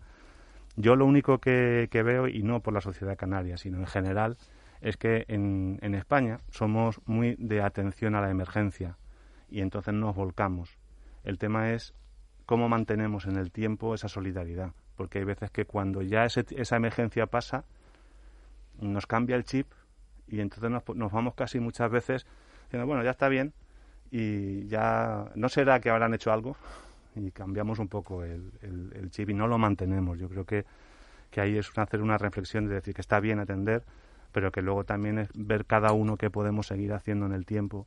Yo lo único que, veo, y no por la sociedad canaria, sino en general, es que en, en España somos muy de atención a la emergencia y entonces nos volcamos. El tema es cómo mantenemos en el tiempo esa solidaridad, porque hay veces que cuando ya esa emergencia pasa, nos cambia el chip y entonces nos, vamos casi muchas veces diciendo, bueno, ya está bien y ya no será que habrán hecho algo y cambiamos un poco el, el, chip y no lo mantenemos. Yo creo que, que ahí es hacer una reflexión de decir que está bien atender, pero que luego también es ver cada uno qué podemos seguir haciendo en el tiempo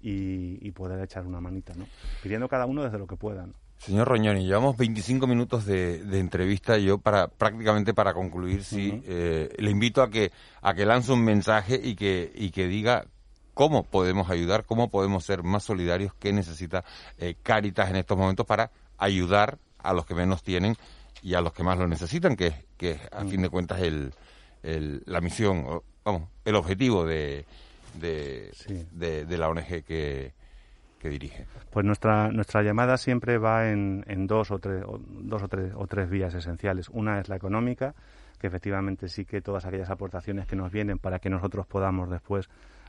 y, poder echar una manita, ¿no? Pidiendo cada uno desde lo que pueda, Señor Roñoni, llevamos 25 minutos de, entrevista. Yo, para prácticamente para concluir, sí, eh, le invito a que a que lance un mensaje y que y que diga cómo podemos ayudar, cómo podemos ser más solidarios, qué necesita eh, Caritas en estos momentos para ayudar a los que menos tienen y a los que más lo necesitan, que, que a fin de cuentas el, el, la misión, vamos, el objetivo de, de, de, la ONG que, que, dirige? Pues nuestra, nuestra llamada siempre va en, en dos, o tres, dos o, tres, o tres vías esenciales. Una es la económica, que efectivamente sí que todas aquellas aportaciones que nos vienen para que nosotros podamos después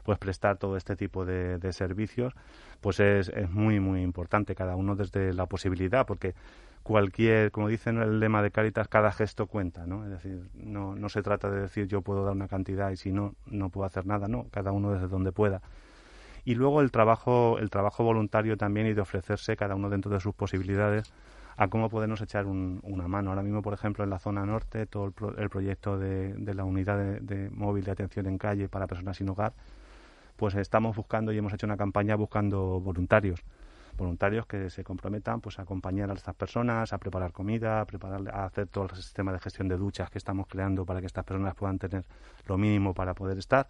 pues prestar todo este tipo de, de servicios, pues es, es muy, muy importante, cada uno desde la posibilidad, porque cualquier, como dicen el lema de Caritas, cada gesto cuenta, ¿no? Es decir, no, no se trata de decir yo puedo dar una cantidad y si no, no puedo hacer nada, no, cada uno desde donde pueda. Y luego el trabajo, el trabajo voluntario también y de ofrecerse cada uno dentro de sus posibilidades a cómo podernos echar una mano. Ahora mismo, por ejemplo, en la zona norte, todo el, proyecto de, la unidad de móvil de atención en calle para personas sin hogar, pues estamos buscando y hemos hecho una campaña buscando voluntarios voluntarios que se comprometan pues a acompañar a estas personas, a preparar comida, a preparar, a hacer todo el sistema de gestión de duchas que estamos creando para que estas personas puedan tener lo mínimo para poder estar.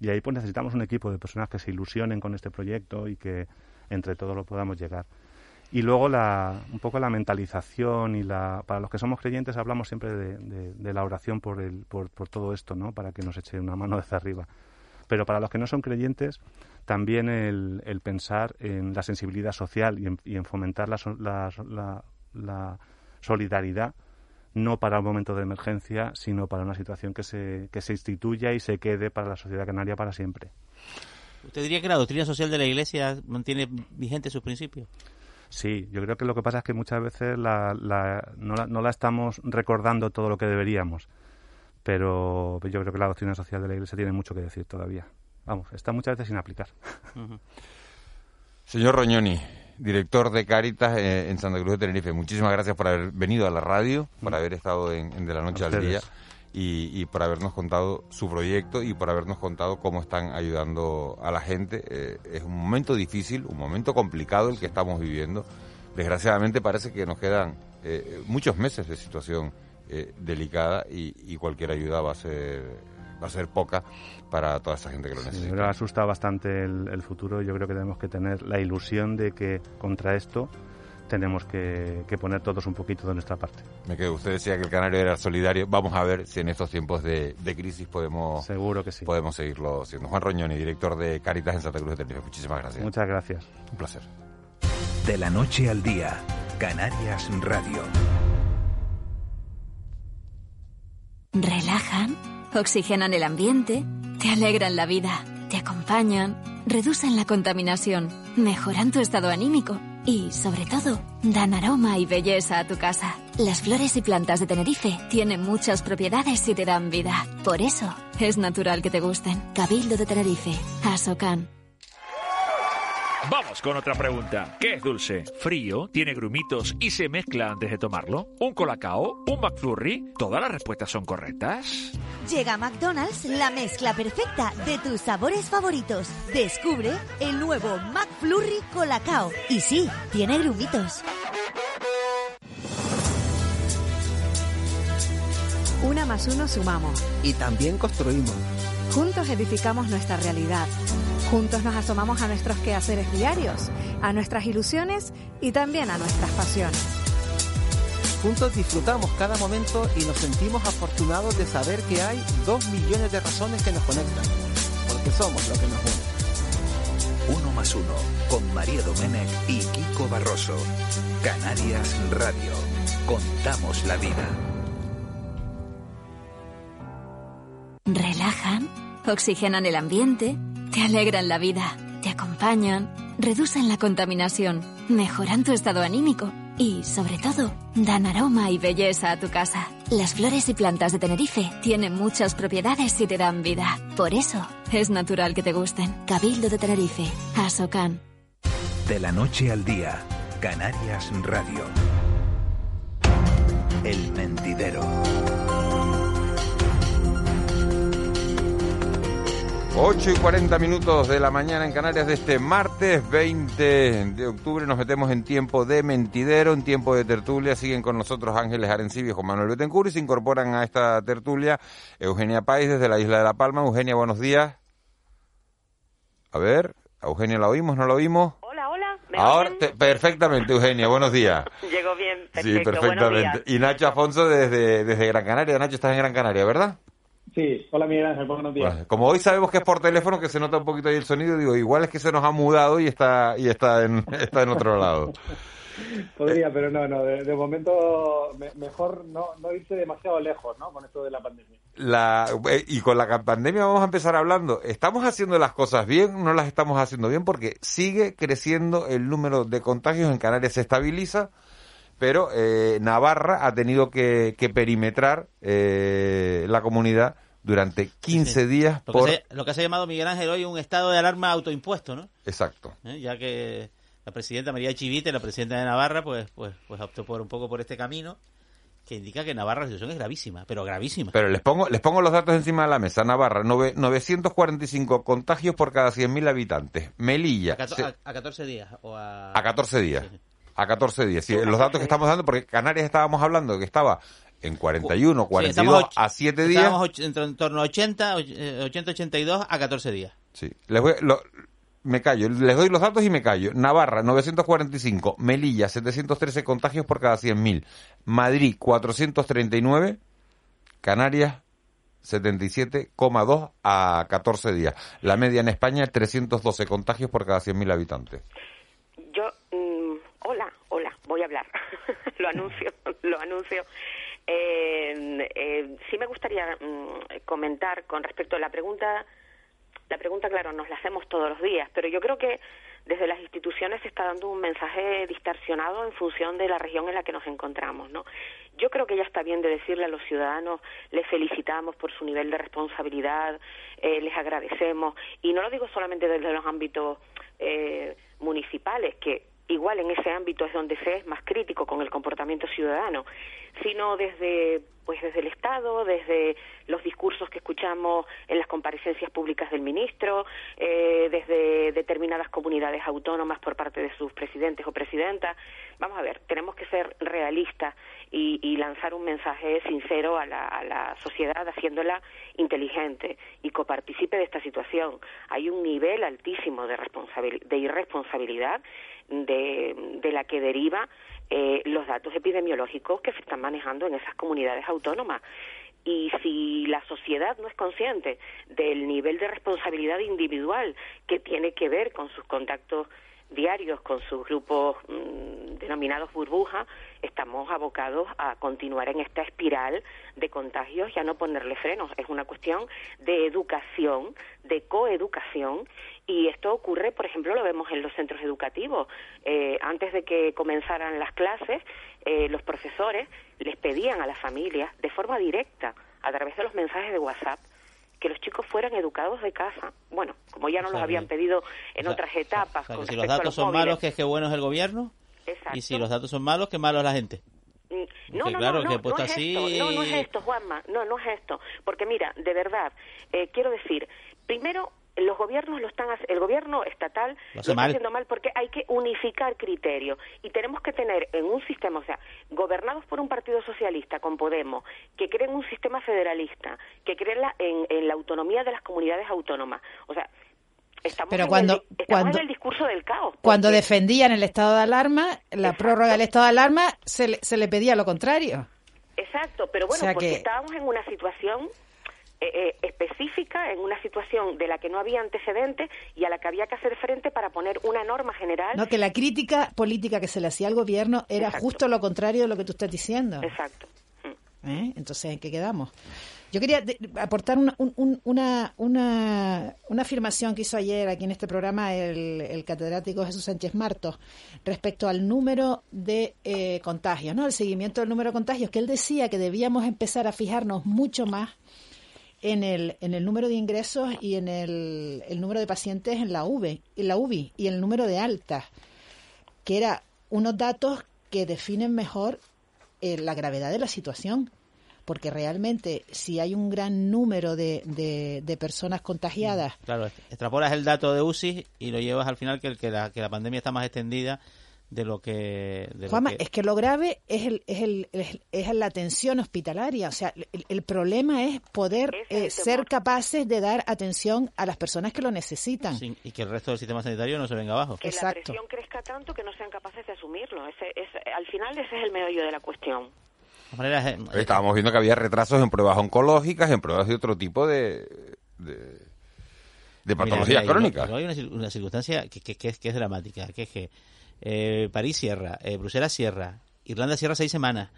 Y ahí pues necesitamos un equipo de personas que se ilusionen con este proyecto y que entre todos lo podamos llegar. Y luego la, un poco la mentalización y la, para los que somos creyentes hablamos siempre de, de, la oración por, el, por, por todo esto, ¿no? Para que nos eche una mano desde arriba. Pero para los que no son creyentes, también el, el pensar en la sensibilidad social y en, y en fomentar la, la, la, solidaridad, no para un momento de emergencia, sino para una situación que se, que se instituya y se quede para la sociedad canaria para siempre. ¿Usted diría que la doctrina social de la Iglesia mantiene vigente sus principios? Sí, yo creo que lo que pasa es que muchas veces la, la, no, la, no la estamos recordando todo lo que deberíamos, pero yo creo que la doctrina social de la Iglesia tiene mucho que decir todavía vamos, está muchas veces sin aplicar. Señor Roñoni, director de Caritas eh, en Santa Cruz de Tenerife, muchísimas gracias por haber venido a la radio, por haber estado en, De la Noche al Día y, por habernos contado su proyecto y por habernos contado cómo están ayudando a la gente. Eh, es un momento difícil, un momento complicado el que estamos viviendo. Desgraciadamente parece que nos quedan eh, muchos meses de situación delicada y, y cualquier ayuda va a ser va a ser poca para toda esa gente que lo necesita. me asusta bastante el, futuro. Yo creo que tenemos que tener la ilusión de que contra esto tenemos que, poner todos un poquito de nuestra parte. Me quedo. Usted decía que el canario era solidario. Vamos a ver si en estos tiempos de, crisis podemos, Seguro que sí. podemos seguirlo siendo. Juan Roñoni, director de Caritas en Santa Cruz de Tenerife. Muchísimas gracias. Muchas gracias. Un placer. De la noche al día, Canarias Radio. Relajan oxigenan el ambiente, te alegran la vida, te acompañan, reducen la contaminación, mejoran tu estado anímico y, sobre todo, dan aroma y belleza a tu casa. Las flores y plantas de Tenerife tienen muchas propiedades y te dan vida. Por eso, es natural que te gusten. Cabildo de Tenerife, Asocan. Vamos con otra pregunta. ¿Qué es dulce? ¿Frío? ¿Tiene grumitos y se mezcla antes de tomarlo? ¿Un colacao? ¿Un McFlurry? ¿Todas las respuestas son correctas? Llega a McDonald's la mezcla perfecta de tus sabores favoritos. Descubre el nuevo McFlurry Colacao. Y sí, tiene grumitos. Una más uno sumamos. Y también construimos. Juntos edificamos nuestra realidad. Juntos nos asomamos a nuestros quehaceres diarios, a nuestras ilusiones y también a nuestras pasiones. Juntos disfrutamos cada momento y nos sentimos afortunados de saber que hay dos millones de razones que nos conectan, porque somos lo que nos une. Uno más uno, con María Domenech y Kiko Barroso. Canarias Radio. Contamos la vida. Relajan, oxigenan el ambiente, te alegran la vida, te acompañan, reducen la contaminación, mejoran tu estado anímico y, sobre todo, dan aroma y belleza a tu casa. Las flores y plantas de Tenerife tienen muchas propiedades y te dan vida. Por eso, es natural que te gusten. Cabildo de Tenerife, Asocan. De la noche al día, Canarias Radio. El mentidero. 8 y 40 minutos de la mañana en Canarias de este martes 20 de octubre. Nos metemos en tiempo de mentidero, en tiempo de tertulia. Siguen con nosotros Ángeles Arencibio y Juan Manuel Betancourt y se incorporan a esta tertulia Eugenia Páez desde la isla de La Palma. Eugenia, buenos días. A ver, a Eugenia la oímos, no la oímos. Hola, hola. ¿me Ahora, oyen? te- perfectamente, Eugenia, buenos días. Llegó bien, perfecto. Sí, perfectamente. Y Nacho Afonso desde, desde Gran Canaria. Nacho, estás en Gran Canaria, ¿verdad? Sí, hola Miguel Ángel, buenos días. Como hoy sabemos que es por teléfono, que se nota un poquito ahí el sonido, digo, igual es que se nos ha mudado y está y está en, está en otro lado. Podría, pero no, no, de, de momento me- mejor no, no irse demasiado lejos, ¿no? Con esto de la pandemia. La, eh, y con la pandemia vamos a empezar hablando. ¿Estamos haciendo las cosas bien? ¿No las estamos haciendo bien? Porque sigue creciendo el número de contagios en Canarias, se estabiliza, pero eh, Navarra ha tenido que, que perimetrar eh, la comunidad durante 15 días Lo por... que, se, lo que se ha llamado Miguel Ángel hoy un estado de alarma autoimpuesto, ¿no? Exacto. ¿Eh? Ya que la presidenta María Chivite, la presidenta de Navarra, pues, pues, pues optó por un poco por este camino que indica que Navarra la situación es gravísima, pero gravísima. Pero les pongo, les pongo los datos encima de la mesa. Navarra, nove- 945 contagios por cada 100.000 habitantes. Melilla, a, se- a- a 14 días o a, a 14 días. A 14 días. Sí, los datos que estamos dando, porque Canarias estábamos hablando que estaba en 41, Sí, 42 estamos och- a 7 días. Estábamos och- en, tor- en torno a 80, och- eh, 80, 82 a 14 días. Sí. Les voy- lo- me callo, les doy los datos y me callo. Navarra, 945. Melilla, 713 contagios por cada 100.000. Madrid, 439. Canarias, 77,2 a 14 días. La media en España, 312 contagios por cada 100.000 habitantes. Yo, mm, hola, hola, voy a hablar. lo anuncio, lo anuncio. Eh, eh, sí me gustaría mm, comentar con respecto a la pregunta. La pregunta, claro, nos la hacemos todos los días, pero yo creo que desde las instituciones se está dando un mensaje distorsionado en función de la región en la que nos encontramos, ¿no? Yo creo que ya está bien de decirle a los ciudadanos, les felicitamos por su nivel de responsabilidad, eh, les agradecemos, y no lo digo solamente desde los ámbitos eh, municipales, que igual en ese ámbito es donde se es más crítico con el comportamiento ciudadano, sino desde pues desde el Estado, desde los discursos que escuchamos en las comparecencias públicas del ministro, eh, desde determinadas comunidades autónomas por parte de sus presidentes o presidentas. Vamos a ver, tenemos que ser realistas y, y lanzar un mensaje sincero a la, a la sociedad, haciéndola inteligente y coparticipe de esta situación. Hay un nivel altísimo de, de irresponsabilidad de, de la que deriva eh, los datos epidemiológicos que se están manejando en esas comunidades autónomas. Y si la sociedad no es consciente del nivel de responsabilidad individual que tiene que ver con sus contactos diarios con sus grupos mm, denominados burbuja, estamos abocados a continuar en esta espiral de contagios y a no ponerle frenos. Es una cuestión de educación, de coeducación, y esto ocurre, por ejemplo, lo vemos en los centros educativos. Eh, antes de que comenzaran las clases, eh, los profesores les pedían a las familias, de forma directa, a través de los mensajes de WhatsApp, que los chicos fueran educados de casa. Bueno, como ya no O sea, los habían pedido en o sea, otras etapas. O sea, con si los datos son móviles. malos, que es que bueno es el gobierno. Exacto. Y si los datos son malos, que malo es la gente. Mm, No, no, claro, no, que no es así- esto, no, no es esto, Juanma, no, no es esto. Porque mira, de verdad, eh, quiero decir, primero, los gobiernos lo están el gobierno estatal Lo está haciendo mal porque hay que unificar criterios y tenemos que tener en un sistema, o sea, gobernados por un partido socialista con Podemos, que creen un sistema federalista, que creen la- en, en la autonomía de las comunidades autónomas. O sea, estamos, Pero en, cuando- el, estamos cuando- en el discurso del caos. Cuando defendían el estado de alarma, la prórroga del estado de alarma, se le, se le pedía lo contrario. Exacto, pero bueno, O sea porque que- estábamos en una situación eh, eh, específica, en una situación de la que no había antecedentes y a la que había que hacer frente para poner una norma general. No, que la crítica política que se le hacía al gobierno era justo lo contrario de lo que tú estás diciendo. Exacto. ¿Eh? Entonces, ¿en qué quedamos? Yo quería de- aportar una, un- un- una, una, una afirmación que hizo ayer aquí en este programa el, el catedrático Jesús Sánchez Martos respecto al número de eh, contagios, ¿no? El seguimiento del número de contagios, que él decía que debíamos empezar a fijarnos mucho más en el, en el número de ingresos y en el, el número de pacientes en la, UV, en la UBI y el número de altas, que era unos datos que definen mejor eh, la gravedad de la situación. Porque realmente, si hay un gran número de, de, de personas contagiadas, Claro, extrapolas el dato de UCI y lo llevas al final que, que, la, que la pandemia está más extendida de lo que... De lo Juanma, que- es que lo grave es, el, es, el, es, es la atención hospitalaria. O sea, el, el problema es poder eh, ser capaces de dar atención a las personas que lo necesitan. Sí, y que el resto del sistema sanitario no se venga abajo. que la presión crezca tanto que no sean capaces de asumirlo. Ese, es, al final ese es el meollo de la cuestión. De todas maneras, eh, Estábamos viendo que había retrasos en pruebas oncológicas, en pruebas de otro tipo de, de, de patologías mira, crónicas. hay una, una circunstancia que, que- que es, que es dramática, que es que eh, París cierra, eh, Bruselas cierra, Irlanda cierra seis semanas.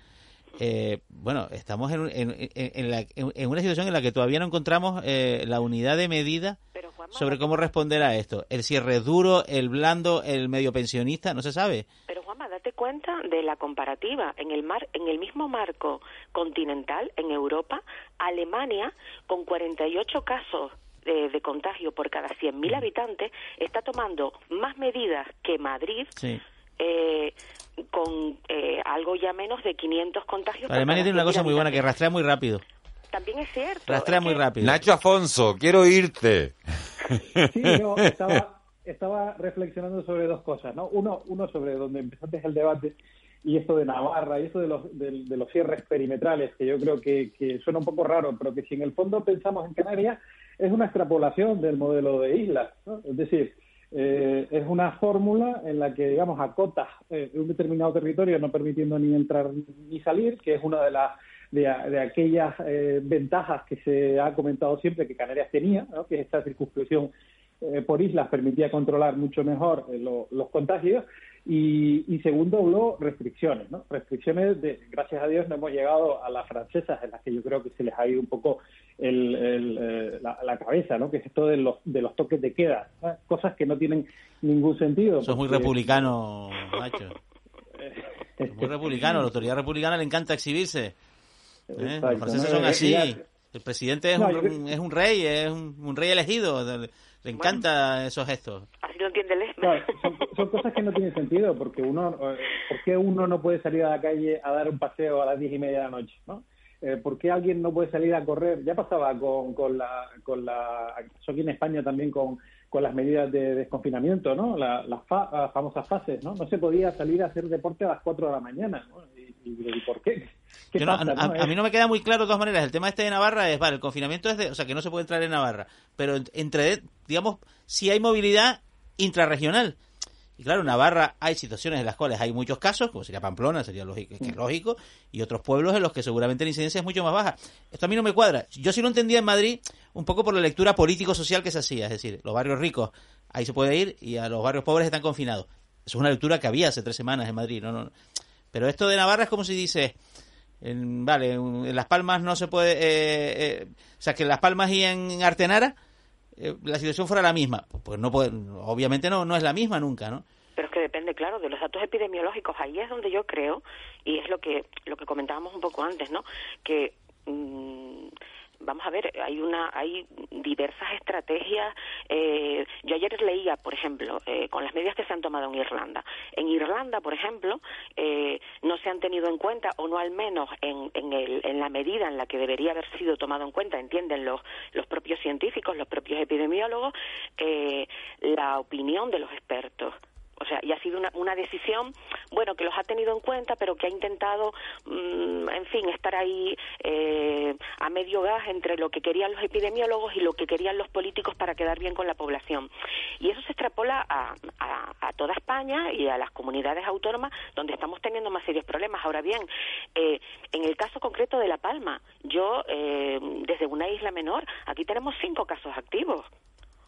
Eh, bueno, estamos en, en- en- la- en- una situación en la que todavía no encontramos eh, la unidad de medida sobre cómo responder a esto. El cierre duro, el blando, el medio pensionista, no se sabe. Pero Juanma, date cuenta de la comparativa. En el mar, en el mismo marco continental, en Europa, Alemania, con 48 casos de, de contagio por cada 100.000 habitantes, está tomando más medidas que Madrid, Sí. eh, con eh, algo ya menos de 500 contagios. Alemania tiene una 100.000 cosa muy buena, que rastrea muy rápido. También es cierto. Rastrea es muy que- rápido. Nacho Afonso, quiero irte. Sí, yo estaba, estaba reflexionando sobre dos cosas, ¿no? Uno, uno sobre donde empezaste el debate y esto de Navarra y esto de los, de, de los cierres perimetrales, que yo creo que, que suena un poco raro, pero que si en el fondo pensamos en Canarias, es una extrapolación del modelo de islas, ¿no? Es decir, eh, es una fórmula en la que, digamos, acotas eh, un determinado territorio no permitiendo ni entrar ni salir, que es una de las de, de aquellas eh, ventajas que se ha comentado siempre que Canarias tenía, ¿no? que esta circunscripción eh, por islas permitía controlar mucho mejor eh, lo- los contagios y, y segundo hubo restricciones, ¿no? restricciones de, gracias a Dios no hemos llegado a las francesas en las que yo creo que se les ha ido un poco el, el, eh, la, la cabeza, ¿no? que es esto de los, de los toques de queda, cosas que no tienen ningún sentido. Eso es muy porque- republicano, Nacho. Es muy republicano. A la autoridad republicana le encanta exhibirse. ¿Eh? Los franceses son Eh, así. El presidente es, No, un, yo es un rey, es un, un rey elegido. Le, le encanta esos gestos. Así lo entiende el Claro, son, son cosas que no tienen sentido, porque uno, eh, ¿por qué uno no puede salir a la calle a dar un paseo a las diez y media de la noche? ¿no? Eh, ¿Por qué alguien no puede salir a correr? Ya pasaba con, con la, con la, pasó aquí en España también con, con las medidas de desconfinamiento, ¿no? La- las, fa- las famosas fases, ¿no? No se podía salir a hacer deporte a las cuatro de la mañana, ¿no? ¿Y, por qué? ¿Qué Yo no- pasa, a, no? a- a mí no me queda muy claro de todas maneras. El tema este de Navarra es, vale, el confinamiento es de, o sea, que no se puede entrar en Navarra, pero en- entre, digamos, si hay movilidad intrarregional. Y claro, en Navarra hay situaciones en las cuales hay muchos casos, como sería Pamplona, sería lógico, que es lógico, y otros pueblos en los que seguramente la incidencia es mucho más baja. Esto a mí no me cuadra. Yo sí lo entendía en Madrid un poco por la lectura político-social que se hacía, es decir, los barrios ricos ahí se puede ir y a los barrios pobres están confinados. Eso es una lectura que había hace tres semanas en Madrid, no, no. Pero esto de Navarra es como si dice, en, vale, en, en Las Palmas no se puede, eh, eh, o sea, que en Las Palmas y en Artenara eh, la situación fuera la misma. Pues no puede, obviamente no, no es la misma nunca, ¿no? Pero es que depende, claro, de los datos epidemiológicos. Ahí es donde yo creo, y es lo que lo que comentábamos un poco antes, ¿no? Que mm, vamos a ver, hay una, hay diversas estrategias. Eh, yo ayer leía, por ejemplo, eh, con las medidas que se han tomado en Irlanda. En Irlanda, por ejemplo, eh, no se han tenido en cuenta, o no al menos en, en, el, en la medida en la que debería haber sido tomado en cuenta, entienden los, los propios científicos, los propios epidemiólogos, eh, la opinión de los expertos o sea, y ha sido una, una decisión, bueno, que los ha tenido en cuenta, pero que ha intentado, mm, en fin, estar ahí eh, a medio gas entre lo que querían los epidemiólogos y lo que querían los políticos para quedar bien con la población. Y eso se extrapola a, a, toda España y a las comunidades autónomas donde estamos teniendo más serios problemas. Ahora bien, eh, en el caso concreto de La Palma, yo, eh, desde una isla menor, aquí tenemos cinco casos activos.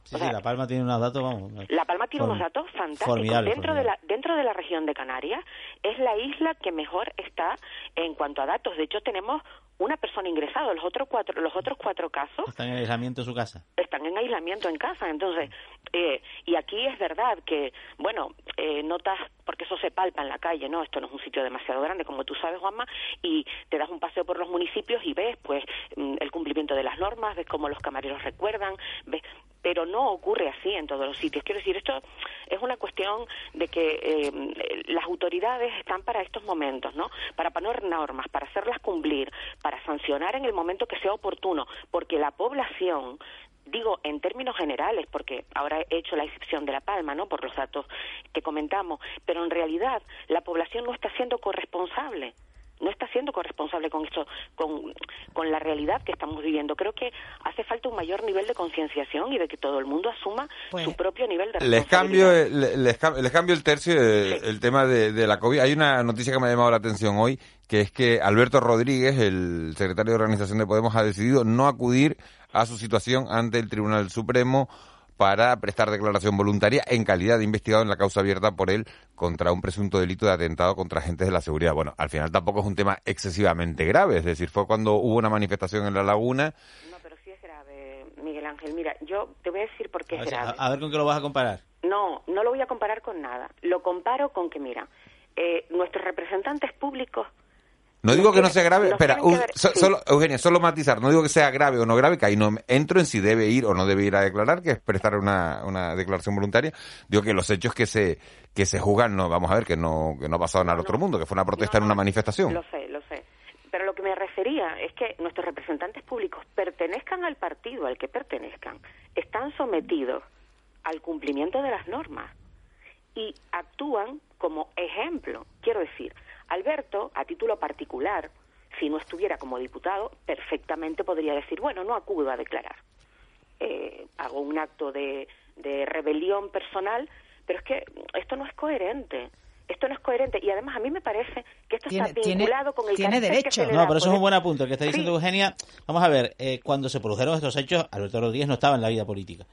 Sí, La Palma tiene unos datos, vamos. La Palma tiene unos datos fantásticos. Dentro, De la, dentro de la región de Canarias es la isla que mejor está en cuanto a datos. De hecho, tenemos una persona ingresada. Los otros cuatro, los otros cuatro casos. Están en aislamiento en su casa. Están en aislamiento en casa. Entonces, eh, y aquí es verdad que, bueno, eh, notas, porque eso se palpa en la calle, ¿no? Esto no es un sitio demasiado grande, como tú sabes, Juanma, y te das un paseo por los municipios y ves, pues, mm, el cumplimiento de las normas, ves cómo los camareros recuerdan, ves pero no ocurre así en todos los sitios. Quiero decir, esto es una cuestión de que eh, las autoridades están para estos momentos, ¿no? Para poner normas, para hacerlas cumplir, para sancionar en el momento que sea oportuno, porque la población digo en términos generales, porque ahora he hecho la excepción de La Palma, ¿no? Por los datos que comentamos, pero en realidad la población no está siendo corresponsable no está siendo corresponsable con esto, con, con la realidad que estamos viviendo. Creo que hace falta un mayor nivel de concienciación y de que todo el mundo asuma pues, su propio nivel de les cambio les, cambio el tercio el tema de, de, la COVID. Hay una noticia que me ha llamado la atención hoy que es que Alberto Rodríguez el secretario de organización de Podemos ha decidido no acudir a su situación ante el Tribunal Supremo para prestar declaración voluntaria en calidad de investigado en la causa abierta por él contra un presunto delito de atentado contra agentes de la seguridad. Bueno, al final tampoco es un tema excesivamente grave, es decir, fue cuando hubo una manifestación en la laguna. No, pero sí es grave, Miguel Ángel. Mira, yo te voy a decir por qué es grave. A, ver con qué lo vas a comparar. No, no lo voy a comparar con nada. Lo comparo con que, mira, eh, nuestros representantes públicos no digo que no sea grave, espera, solo, Eugenia, solo matizar, no digo que sea grave o no grave, que ahí no entro en si debe ir o no debe ir a declarar, que es prestar una, una declaración voluntaria. Digo que los hechos que se que se juzgan, no, vamos a ver, que no, que no pasaron al otro mundo, que fue una protesta en una manifestación. Lo sé, lo sé. Pero lo que me refería es que nuestros representantes públicos pertenezcan al partido al que pertenezcan, están sometidos al cumplimiento de las normas y actúan como ejemplo. Quiero decir, Alberto, a título particular, si no estuviera como diputado, perfectamente podría decir, bueno, no acudo a declarar. Eh, hago un acto de, rebelión personal, pero es que esto no es coherente esto no es coherente. Y además a mí me parece que esto está vinculado con el tiene derecho. no pero eso es un buen apunte el que está diciendo Eugenia. Vamos a ver eh, cuando se produjeron estos hechos Alberto Rodríguez no estaba en la vida política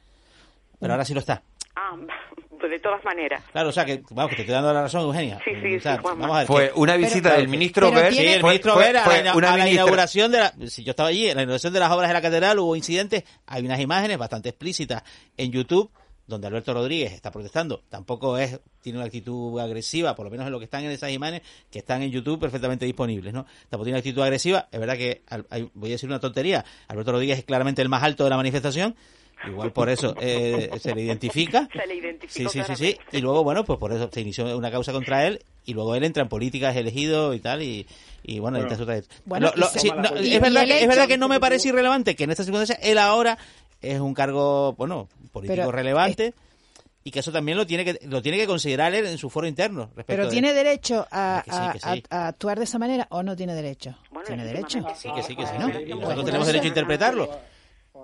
pero ahora sí lo está. Ah de todas maneras. Claro, o sea, que, vamos, que te estoy dando la razón, Eugenia. Sí, sí, sí vamos a ver, Fue una visita del ministro Ver. Sí, el ministro Ver a, la, inauguración de la... Si yo estaba allí, en la inauguración de las obras de la catedral hubo incidentes, hay unas imágenes bastante explícitas en YouTube donde Alberto Rodríguez está protestando, tampoco es tiene una actitud agresiva, por lo menos en lo que están en esas imágenes que están en YouTube perfectamente disponibles, ¿no? Tampoco tiene una actitud agresiva, es verdad que voy a decir una tontería, Alberto Rodríguez es claramente el más alto de la manifestación, Igual por eso eh, se le identifica. Se le identifica. Sí, sí, sí, sí. Y luego, bueno, pues por eso se inició una causa contra él y luego él entra en política, es elegido y tal. Y, y bueno, bueno, es, verdad que, es verdad que no me parece irrelevante que en esta circunstancia él ahora es un cargo, bueno, político relevante. y que eso también lo tiene que lo tiene que considerar él en su foro interno. Pero tiene derecho a, a, actuar de esa manera o no tiene derecho. tiene derecho. sí, que sí, que sí. ¿no? Y nosotros tenemos derecho a interpretarlo.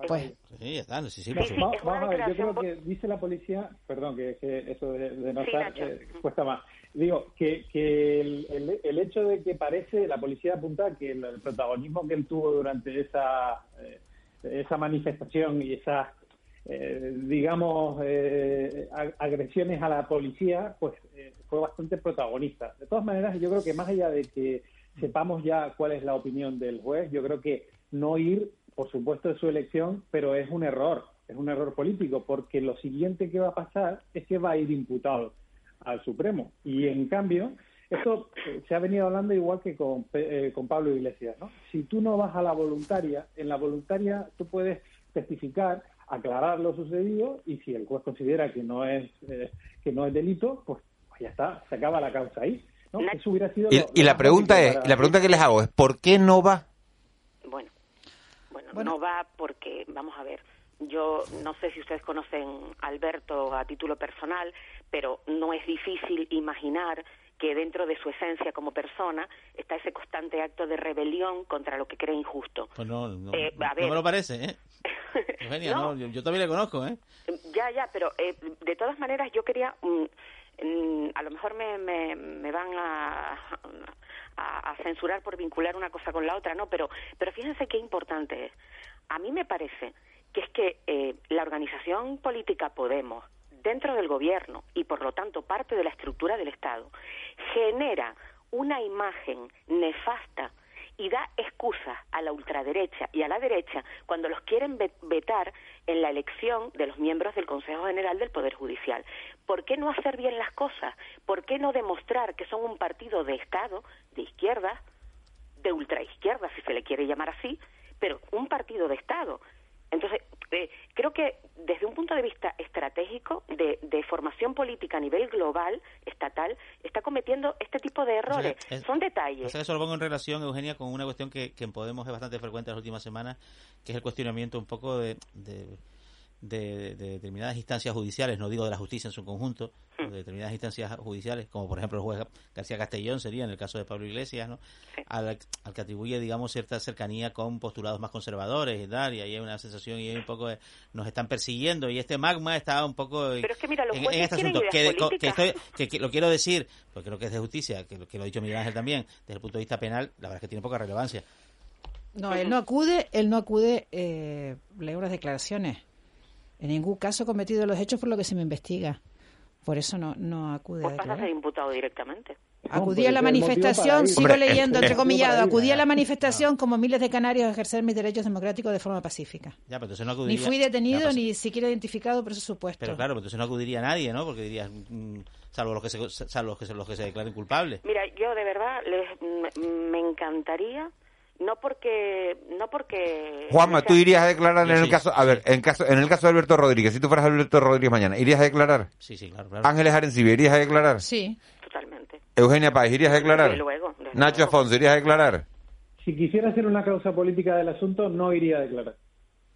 Pues. Sí, ya está, sí, sí, Vamos a ver, yo creo que dice la policía, perdón, que, eso de, de notar eh, cuesta más. Digo, que, que el, el, hecho de que parece, la policía apunta que el, protagonismo que él tuvo durante esa, eh, esa manifestación y esas, eh, digamos, agresiones a la policía, pues fue bastante protagonista. De todas maneras, yo creo que más allá de que sepamos ya cuál es la opinión del juez, yo creo que no ir por supuesto es su elección, pero es un error, es un error político, porque lo siguiente que va a pasar es que va a ir imputado al Supremo. Y en cambio, esto eh, se ha venido hablando igual que con, eh, con Pablo Iglesias, ¿no? Si tú no vas a la voluntaria, en la voluntaria tú puedes testificar, aclarar lo sucedido y si el juez considera que no es eh, que no es delito, pues, pues ya está, se acaba la causa ahí. ¿no? Eso hubiera sido Y, lo- y lo la pregunta es, para- la pregunta que les hago es, ¿por qué no va? Bueno, bueno, no va porque, vamos a ver, yo no sé si ustedes conocen a Alberto a título personal, pero no es difícil imaginar que dentro de su esencia como persona está ese constante acto de rebelión contra lo que cree injusto. Pues no, no, Eh, no me lo parece, ¿eh? Eugenia, No. yo, yo también le conozco, ¿eh? Ya, ya, pero eh, de todas maneras yo quería, mm, a lo mejor me, me, me van a, a, a censurar por vincular una cosa con la otra, no, pero, pero fíjense qué importante es. A mí me parece que es que eh, la organización política Podemos, dentro del gobierno y por lo tanto parte de la estructura del Estado, genera una imagen nefasta y da excusas a la ultraderecha y a la derecha cuando los quieren ve- vetar en la elección de los miembros del Consejo General del Poder Judicial. ¿Por qué no hacer bien las cosas? ¿Por qué no demostrar que son un partido de Estado, de izquierda, de ultraizquierda, si se le quiere llamar así, pero un partido de Estado? Entonces, eh, creo que desde un punto de vista estratégico, de, de formación política a nivel global, estatal, está cometiendo este tipo de errores. O sea, es- Son detalles. O sea, eso lo pongo en relación, Eugenia, con una cuestión que, que en Podemos es bastante frecuente en las últimas semanas, que es el cuestionamiento un poco de, de, de- de determinadas instancias judiciales, no digo de la justicia en su conjunto, Hmm. de determinadas instancias judiciales, como por ejemplo el juez García Castellón sería en el caso de Pablo Iglesias, ¿no? al, al que atribuye, digamos, cierta cercanía con postulados más conservadores y tal, y ahí hay una sensación y hay un poco de, nos están persiguiendo, y este magma está un poco en, Pero es que mira, los en- en este asunto, que, estoy- que- que lo quiero decir, porque creo que es de justicia, que, lo- que lo ha dicho Miguel Ángel también, desde el punto de vista penal, la verdad es que tiene poca relevancia. No, él no acude, él no acude, eh, leo las declaraciones. En ningún caso he cometido los hechos por lo que se me investiga. Por eso no, no acude a Pues pasa a declarar. ser imputado directamente. Acudí a la manifestación, sigo Hombre, leyendo, entrecomillado, acudí a la manifestación como miles de canarios a ejercer mis derechos democráticos de forma pacífica. Ya, pero entonces no Ni acudiría, fui Ya, detenido, pues, ni siquiera identificado por ese supuesto. Pero claro, pero entonces no acudiría nadie, ¿no? Porque dirías, mm, salvo los que se, salvo los que se, los que se declaren culpables. Mira, yo de verdad les, me encantaría, no porque, no porque. Juanma, ¿tú irías a declarar en el caso, a ver, en caso, en el caso de Alberto Rodríguez, si tú fueras Alberto Rodríguez mañana, ¿irías a declarar? Sí, sí, claro, claro. Ángeles Arencibia, ¿irías a declarar? Sí. Totalmente. Eugenia Páez, ¿irías a declarar? Desde luego, desde Nacho Afonso, ¿irías a declarar? Si quisiera hacer una causa política del asunto, no iría a declarar.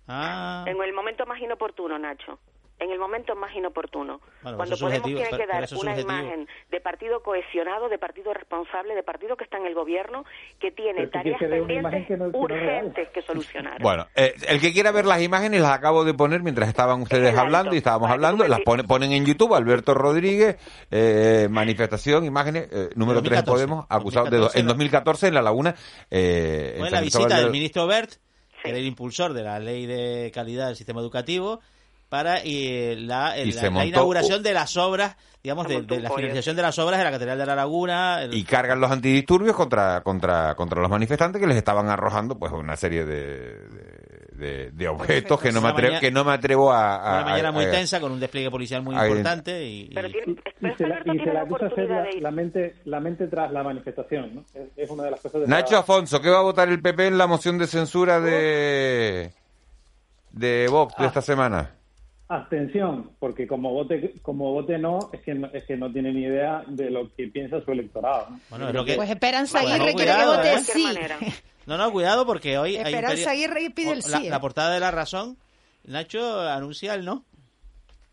Ah. En el momento más inoportuno, Nacho. En el momento más inoportuno. Bueno, Cuando Podemos tiene que dar una imagen de partido cohesionado, de partido responsable, de partido que está en el gobierno, que tiene tareas que pendientes no- no urgentes que solucionar. Bueno, eh, el que quiera ver las imágenes las acabo de poner mientras estaban ustedes hablando y estábamos hablando, las pone- ponen en YouTube, Alberto Rodríguez, eh, manifestación, imágenes, eh, número 3 de 2014, Podemos, acusado de, do- en 2014 en La Laguna. Eh, en Fue la visita de- del ministro Bert, que era el impulsor de la ley de calidad del sistema educativo, para eh, la, Y la- se la montó inauguración de las obras, digamos, de, de la financiación de las obras de la Catedral de la Laguna. el- y cargan los antidisturbios contra, contra, contra los manifestantes que les estaban arrojando pues una serie de, de, de- de objetos que no, me atrevo, mañana- que no me atrevo a... a- una mañana a- muy a- tensa, con un despliegue policial muy a- importante. Y, y- Y se la, y se la acusa ser la, la mente, la mente tras la manifestación, ¿no? Es, es una de las cosas de Nacho Afonso, ¿qué va a votar el PP en la moción de censura de, de Vox Ah. de esta semana? Abstención, porque como vote como vote no, es que no, es que no tiene ni idea de lo que piensa su electorado. ¿no? Bueno, es lo que- Pues Esperanza Bueno, Aguirre quiere que vote ¿eh? sí. No, no, cuidado porque hoy hay un Esperanza Oh, peri- pide el la, sí. la ¿eh? portada de La Razón, Nacho anuncia el no.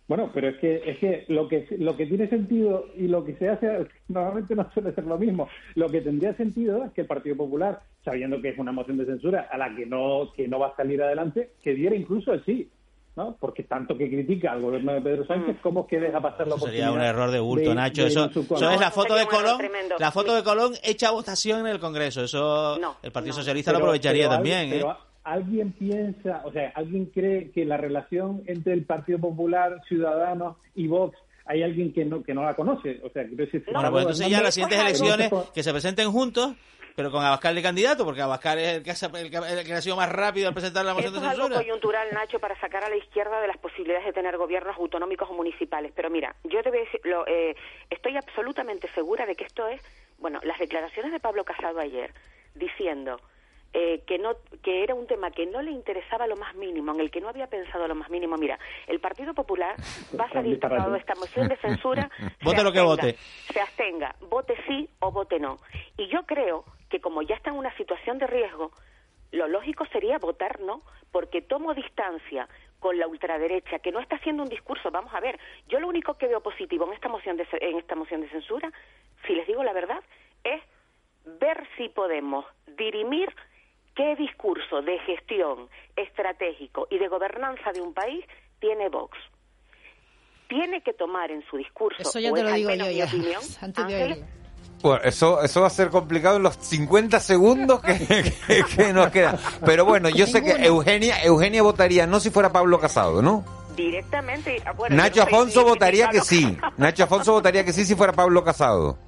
Bueno, pero es que es que lo que lo que tiene sentido y lo que se hace normalmente no suele ser lo mismo. Lo que tendría sentido es que el Partido Popular, sabiendo que es una moción de censura a la que no que no va a salir adelante, que diera incluso el sí, ¿no? Porque tanto que critica al gobierno de Pedro Sánchez, ¿cómo que deja pasar la Eso oportunidad? sería un error de bulto, de- Nacho. de Eso, eso es la foto de Colón. tremendo. La foto de Colón hecha a votación en el Congreso. Eso el Partido Socialista lo aprovecharía pero también. alguien- ¿eh? pero alguien piensa, o sea, alguien cree que la relación entre el Partido Popular, Ciudadanos y Vox hay alguien que no que no la conoce, o sea, quiero decir, Bueno, pues entonces ya las siguientes elecciones que se presenten juntos, pero con Abascal de candidato, porque Abascal es el que, ha, el que ha- el que ha sido más rápido al presentar la moción Esto de es algo censura. coyuntural, Nacho, para sacar a la izquierda de las posibilidades de tener gobiernos autonómicos o municipales. Pero mira, yo te voy a decir, lo, eh, estoy absolutamente segura de que esto es bueno, las declaraciones de Pablo Casado ayer diciendo eh, que no que era un tema que no le interesaba lo más mínimo, en el que no había pensado lo más mínimo. Mira, el Partido Popular va a salir de esta moción de censura. vote lo que vote. Se abstenga, vote sí o vote no. Y yo creo que como ya está en una situación de riesgo, lo lógico sería votar no, porque tomo distancia con la ultraderecha que no está haciendo un discurso. Vamos a ver, yo lo único que veo positivo en esta moción de, en esta moción de censura, si les digo la verdad, es ver si podemos dirimir qué discurso de gestión estratégico y de gobernanza de un país tiene Vox. Tiene que tomar en su discurso, Eso ya o te lo digo yo ya, opinión, antes Ángel. Bueno, eso, eso va a ser complicado en los 50 segundos que, que- que nos quedan. Pero bueno, yo sé que Eugenia, Eugenia votaría no si fuera Pablo Casado, ¿no? directamente. ah, bueno, Nacho no Afonso votaría que sí. Nacho Afonso votaría que sí si fuera Pablo Casado.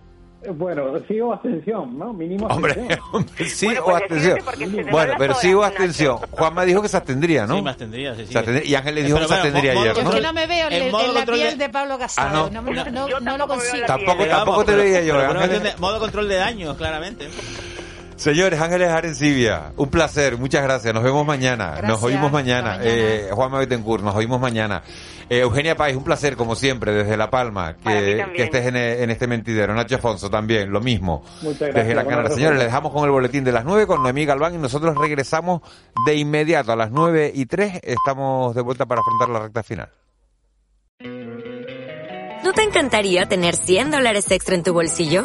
Bueno, sigo abstención, ¿no? Mínimo Hombre, abstención. hombre, sí Bueno, o pues abstención. se te van Bueno, pero sí o abstención. Juanma dijo que se abstendría, ¿no? Sí, me abstendría, sí, sí. Se abstendría. Y Ángel le dijo pero que se bueno, abstendría modo ayer, Yo ¿no? es que no me veo En la piel de- de Pablo Casado. Ah, no. no, no, no, no lo consigo. Tampoco, tampoco te diría yo. de modo control de daños, claramente. Señores, Ángeles Arencibia, un placer, muchas gracias. Nos vemos mañana, nos oímos mañana. mañana. Eh, Juanma Betancourt, nos oímos mañana. Eh, Eugenia Páez, un placer, como siempre, desde La Palma, que, estés en, en este mentidero. Nacho Afonso también, lo mismo. Muchas Desde gracias. la Un Canara. abrazo Señores, les dejamos con el boletín de las 9 con Noemí Galván y nosotros regresamos de inmediato a las 9 y 3. Estamos de vuelta para afrontar la recta final. ¿No te encantaría tener 100 dólares extra en tu bolsillo?